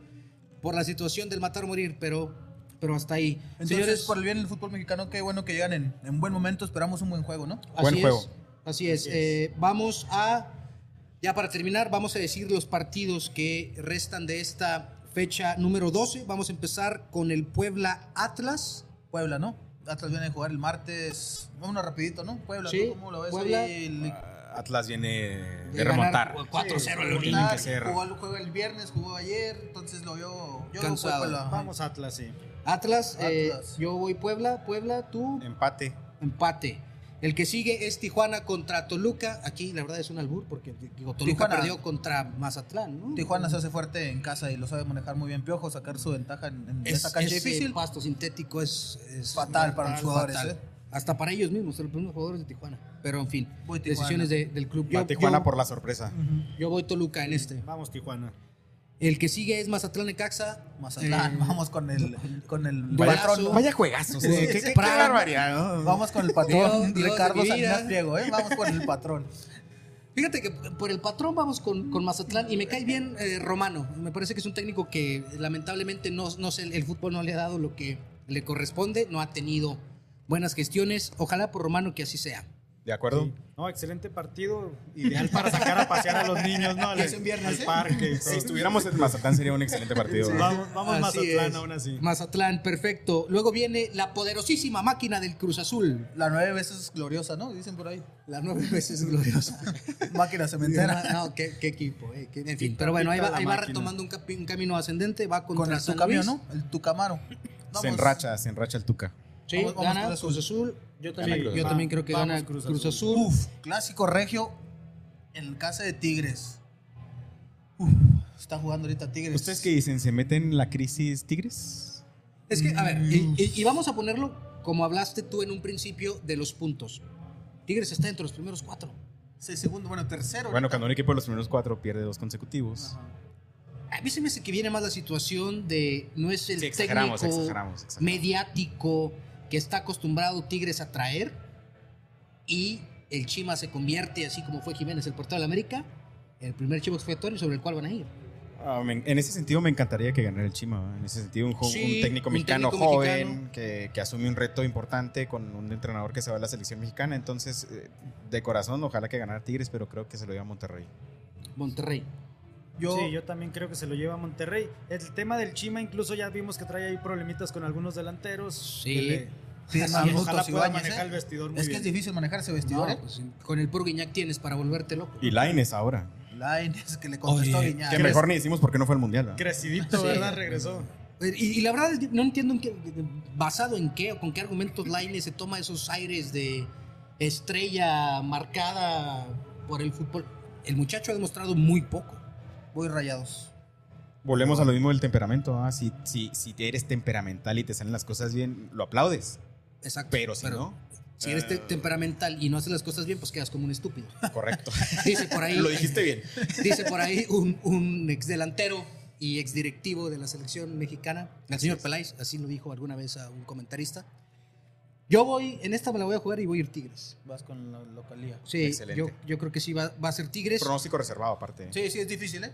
por la situación del matar o morir, pero, pero hasta ahí. Entonces, Señores, por el bien del fútbol mexicano, qué bueno que llegan en, en buen momento. Esperamos un buen juego, ¿no? Buen Así juego. es, así es. Eh, vamos a, ya para terminar, vamos a decir los partidos que restan de esta fecha número 12. Vamos a empezar con el Puebla Atlas. Puebla, ¿no? Atlas viene a jugar el martes. Vámonos rapidito, ¿no? Puebla, Sí, ¿tú ¿cómo lo ves? Puebla. ahí? El- Atlas viene De de remontar. 4-0 al Tiene Olimpia. que ser. Jugó, jugó el viernes, jugó ayer, entonces lo vio. Yo Cansado. Puebla. Vamos Atlas, sí. Atlas, eh, Atlas. yo voy Puebla, Puebla, tú, Empate. empate. El que sigue es Tijuana contra Toluca. Aquí la verdad es un albur porque digo, Toluca Tijuana. perdió contra Mazatlán, ¿no? Tijuana se hace fuerte en casa y lo sabe manejar muy bien Piojo, sacar su ventaja en, en Es- esa cancha ese difícil. pasto sintético es, es Fatal para los jugadores, fatal. ¿eh? Hasta para ellos mismos, los mismos jugadores de Tijuana. Pero en fin, decisiones de- del club. Va Tijuana yo, por la sorpresa. yo voy Toluca en este. Vamos, Tijuana. El que sigue es Mazatlán Necaxa. Mazatlán, Eh, vamos con el, con el Vaya- patrón. Vaya juegazos. Sí, eh, qué, qué claro. barbaridad. ¿no? Vamos con el patrón Dios, Dios Ricardo Salinas. Pliego, ¿eh? Vamos con el patrón. Fíjate que por el patrón vamos con, con Mazatlán y me cae bien eh, Romano. Me parece que es un técnico que lamentablemente no, no sé, el fútbol no le ha dado lo que le corresponde, no ha tenido buenas gestiones. Ojalá por Romano que así sea. ¿De acuerdo? No, excelente partido. Ideal para sacar a pasear a los niños, ¿no? Es en viernes, Al ¿eh? parque. Si estuviéramos en Mazatlán sería un excelente partido. Vamos, vamos Así Mazatlán es. aún así. Mazatlán, perfecto. Luego viene la poderosísima máquina del Cruz Azul. La nueve veces gloriosa, ¿no? Dicen por ahí. La nueve veces gloriosa. Máquina cementera. no, qué, qué equipo. eh, qué- en fin, pero bueno, ahí va, ahí va retomando un, capi- un camino ascendente. Va contra Con el San Tucamio, Luis. ¿no? El Tucamaro. Se enracha, se enracha el Tuca. Sí, Vamos- vamos gana Cruz Cruz Azul. Yo también, Cruz yo también creo que Vamos, gana Cruz Cruz, Azul. Uf, clásico regio en casa de Tigres. Uf, está jugando ahorita Tigres. ¿Ustedes qué dicen? ¿Se meten en la crisis Tigres? Es que, a ver, y, y- y vamos a ponerlo como hablaste tú en un principio de los puntos. Tigres está entre los primeros cuatro. Sí, segundo, bueno, tercero. Bueno, cuando un equipo de los primeros cuatro pierde dos consecutivos. A mí se me hace que viene más la situación de no es el Sí, exageramos, técnico exageramos, exageramos. mediático que está acostumbrado Tigres a traer y el Chima se convierte, así como fue Jiménez, el portero de la América, el primer chivo expiatorio sobre el cual van a ir. Ah, en ese sentido me encantaría que ganara el Chima. En ese sentido, un, jo- Sí, un técnico un mexicano técnico joven mexicano. Que, que asume un reto importante con un entrenador que se va a la selección mexicana. Entonces, eh, de corazón, ojalá que ganara Tigres, pero creo que se lo lleva a Monterrey. Monterrey. Yo, Sí, yo también creo que se lo lleva a Monterrey. El tema del Chima, incluso ya vimos que trae ahí problemitas con algunos delanteros. Sí. que le- Sí, Manutos, ojalá pueda manejar ¿eh? el vestidor muy es que bien. es difícil manejar ese vestidor, No, ¿eh? pues, con el puro Guiñac tienes para volverte loco. Y Laines ahora. Lainez, que le contestó Oye, Guiñac. Que mejor ni decimos por qué no fue al mundial. Crecidito, Sí. ¿verdad? Regresó. Y, y la verdad es que no entiendo en qué, basado en qué o con qué argumentos Laine se toma esos aires de estrella marcada por el fútbol. El muchacho ha demostrado muy poco. Voy rayados. Volvemos a lo mismo del temperamento. ¿va? Si, si, si eres temperamental y te salen las cosas bien, lo aplaudes. Exacto. Pero si no, Si eres te- temperamental y no haces las cosas bien, pues quedas como un estúpido. correcto. Dice por ahí. lo dijiste bien. Dice por ahí un, un ex delantero y ex directivo de la selección mexicana, el señor Peláez, así lo dijo alguna vez a un comentarista. Yo voy, en esta me la voy a jugar y voy a ir Tigres. Vas con la localía. Sí, Excelente. yo, yo creo que sí va, va a ser Tigres. Pronóstico reservado, aparte. Sí, sí, es difícil, ¿eh?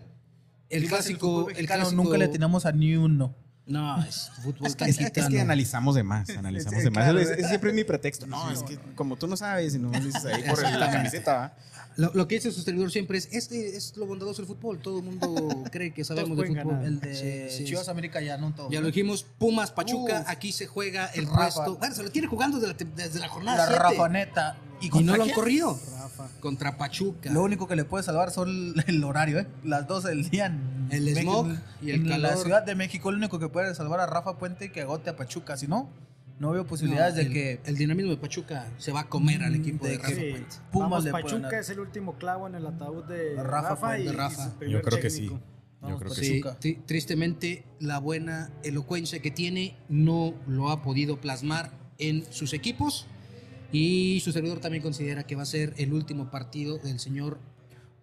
El clásico, el clásico- nunca le tenemos a ni uno. No, es fútbol Es que, es que- es que mexicano. analizamos de más, analizamos Sí, de más. claro. Es, es siempre mi pretexto. No, es que como tú no sabes y no me dices ahí por el- la camiseta, ¿va? Lo, lo que dice su servidor siempre es, este es lo bondadoso del fútbol. Todo el mundo cree que sabemos de fútbol. ganar. El de Sí, sí, Chivas América ya no todo. Ya lo dijimos, Pumas, Pachuca, Uf. aquí se juega el Rafa. puesto. Bueno, se lo tiene jugando desde la, desde la jornada La. Rafaneta. Y, contra no lo han corrido. Rafa. Contra Pachuca. Lo único que le puede salvar son el horario, ¿eh? Las 12 del día. en El México, smog y el en la calor. Ciudad de México, lo único que puede salvar a Rafa Puente y que agote a Pachuca. Si no, no veo posibilidades No, de que el dinamismo de Pachuca se va a comer al equipo de, de Rafa Sí. Puente. Pumas Vamos, Pachuca es el último clavo en el ataúd de Rafa y, Yo creo que sí. Yo creo que Sí, tristemente, la buena elocuencia que tiene no lo ha podido plasmar en sus equipos. Y su servidor también considera que va a ser el último partido del señor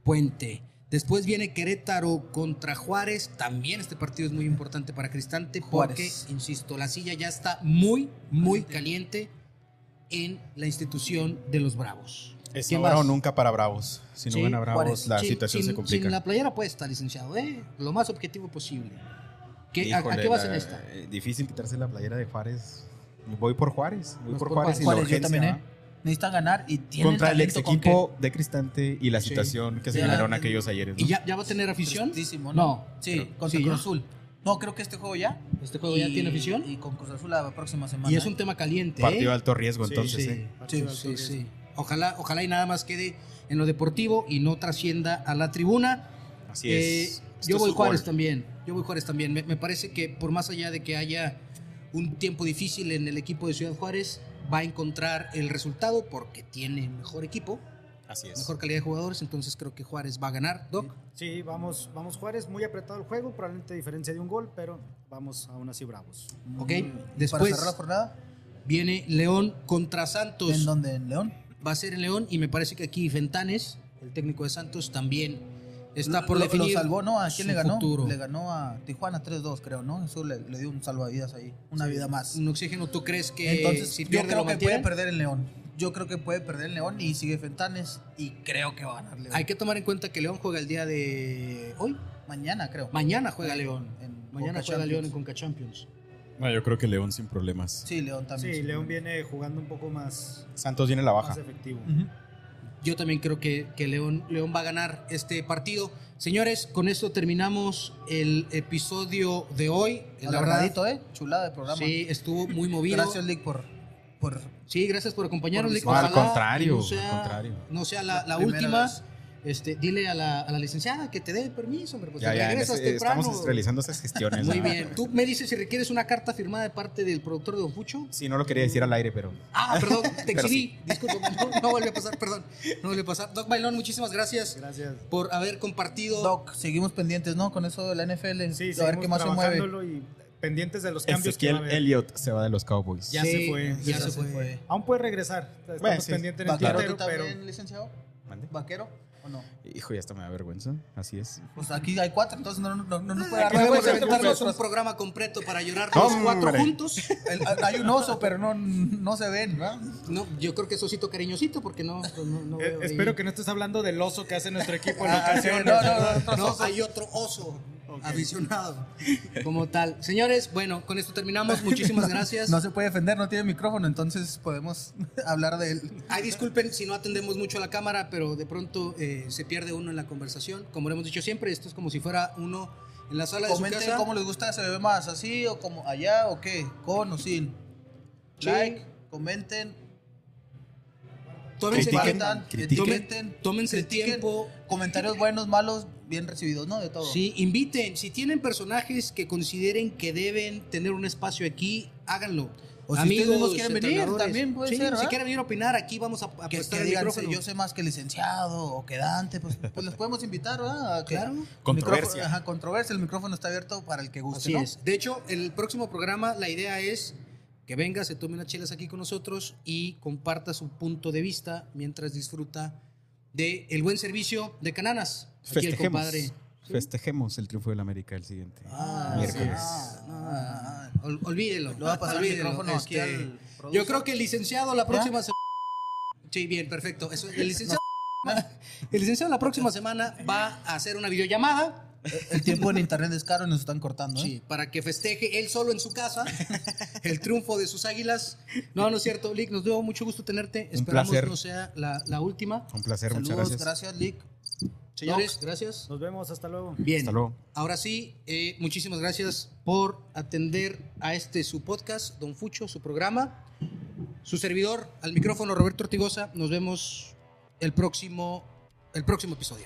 Puente. Después viene Querétaro contra Juárez. También este partido es muy importante para Cristante porque, Juárez. insisto, la silla ya está muy, muy caliente en la institución de los Bravos. Es ¿Quién ahora o nunca para Bravos. Si no Sí, gana Bravos, Juárez. la Sin- situación sin- se complica. Sin la playera puesta, licenciado, ¿eh? Lo más objetivo posible. ¿Qué, a- ¿A, qué vas la- en esta? eh, Difícil quitarse la playera de Juárez. Voy por Juárez. Voy por por Juárez. y la Juárez, yo también. ¿eh? Necesitan ganar y tienen Contra el ex talento con equipo de Cristante y la Sí. situación que se generaron aquellos ayeres. ¿no? ¿Y ya, ya va a tener afición? No. Sí, Pero- contra sí, Cruz. Azul. No, creo que este juego ya. ¿Este juego ya tiene afición? Y con Cruz Azul la próxima semana. Y es ¿eh? un tema caliente, Partido de ¿eh? alto riesgo, Sí, entonces. sí. ¿eh? Sí, sí, sí. Ojalá, ojalá y nada más quede en lo deportivo y no trascienda a la tribuna. Así Eh, es. Yo es voy fútbol. Juárez también. Yo voy Juárez también. Me, me parece que por más allá de que haya un tiempo difícil en el equipo de Ciudad Juárez, va a encontrar el resultado porque tiene mejor equipo, Así es. mejor calidad de jugadores. Entonces creo que Juárez va a ganar, Doc. Sí, vamos, vamos Juárez, muy apretado el juego, probablemente diferencia de un gol, pero vamos aún así bravos. Ok, Mm, después- Para cerrar la jornada, viene León contra Santos. ¿En dónde? ¿En León? Va a ser en León y me parece que aquí Fentanes, el técnico de Santos, también está por lo, definir. Lo salvó, ¿no? ¿A quién le ganó? futuro. Le ganó a Tijuana 3-2, creo, ¿no? Eso le, le dio un salvavidas ahí, una vida más. Un oxígeno, ¿tú crees que Entonces, si yo pierde creo lo que mantienen? puede perder el León. Yo creo que puede perder el León y sigue Fentanes y creo que va a ganar León. Hay que tomar en cuenta que León juega el día de hoy. Mañana, creo. Mañana juega León. En Mañana Conca juega Champions. León en Conca Champions. No, yo creo que León sin problemas. Sí, León también. Sí, León viene jugando un poco más, Santos viene a la baja. más efectivo. Ujú. Yo también creo que, que León, León va a ganar este partido. Señores, con esto terminamos el episodio de hoy. La verdad, ¿eh? Chulada de programa. sí, estuvo muy movido. Gracias, Lick, por, por Sí, gracias por acompañarnos. Por Lick. No, al contrario, no sea, al contrario. No sea la, última. vez. Este, dile a la, a la licenciada que te dé el permiso, hombre, pues Ya, te ya, en regresas ese- temprano. estamos realizando esas gestiones. Muy ¿no? bien. Tú me dices si requieres una carta firmada de parte del productor de Don Fucho. Sí, no lo quería decir al aire, pero Ah, perdón, te exhibí. Disculpa, no, no vuelve a pasar, perdón. No vuelve a pasar. Doc Bailón, muchísimas gracias Gracias. por haber compartido. Doc, seguimos pendientes, ¿no? Con eso de la NFL. Sí, a ver qué más se mueve. y pendientes de los cambios que va a Ezequiel haber. Elliott se va de los Cowboys. Ya Sí, se fue. ya se fue. Aún puede regresar. Estamos Bueno, sí. pendientes en el ¿Vaquero tintero, tú pero también, licenciado? ¿Mande? ¿Vaquero o no? Hijo, ya hasta me da vergüenza. Así es. Pues aquí hay cuatro, entonces no, no, no nos puede dar Podemos vergüenza. aventarnos un programa completo para llorar No, los cuatro juntos. El- hay un oso, pero no, no se ven, ¿verdad? No, yo creo que es osito cariñosito porque no, pues no, no eh, veo ahí. espero que no estés hablando del oso que hace nuestro equipo en Ah, ocasiones. no, no, no, No, hay otro oso aficionado como tal. Señores, bueno, con esto terminamos. Muchísimas gracias. No se puede defender, no tiene micrófono, entonces podemos hablar de él. Ay, disculpen si no atendemos mucho a la cámara, pero de pronto eh, se pierde uno en la conversación. Como lo hemos dicho siempre, esto es como si fuera uno en la sala de su Comenten casa. cómo les gusta, se ve más así o como allá o qué, con o sin. Sí. Like, comenten, Tómense, Critiquen, critiquen. tómense el tiempo. Comentarios buenos, malos, bien recibidos, ¿no? De todo. Sí, inviten. Si tienen personajes que consideren que deben tener un espacio aquí, háganlo. O si ustedes mismos quieren venir, también puede Sí, ser, Si ¿verdad? quieren venir a opinar, aquí vamos a, a Que, prestar que el digan, micrófono. yo sé más que licenciado o que Dante, pues, pues les podemos invitar, ¿verdad? Claro. el Controversia. micrófono- Ajá, controversia, el micrófono está abierto para el que guste, Así ¿no? es. De hecho, el próximo programa, la idea es que venga, se tome unas chelas aquí con nosotros y comparta su punto de vista mientras disfruta de el buen servicio de Cananas. Aquí el Festejemos. compadre. Festejemos el triunfo del América el siguiente Ah, miércoles. sí. Ah, ol- olvídelo. Voy a pasar el olvídelo. micrófono aquí Este, al Yo creo que el licenciado la próxima semana. Sí, bien, perfecto. Eso, el, licenciado, el licenciado la próxima semana va a hacer una videollamada. El tiempo en internet es caro y nos están cortando, ¿eh? Sí, para que festeje él solo en su casa el triunfo de sus águilas. No, no es cierto, Lick, nos dio mucho gusto tenerte. Un Esperamos placer. no sea la, la última. Un placer, Saludos, muchas gracias. gracias, Lick. Señores, gracias. Nos vemos, hasta luego. Bien. Hasta luego. Ahora sí, eh, muchísimas gracias por atender a este su podcast, Don Fucho, su programa. Su servidor, al micrófono Roberto Ortigosa. Nos vemos el próximo, el próximo episodio.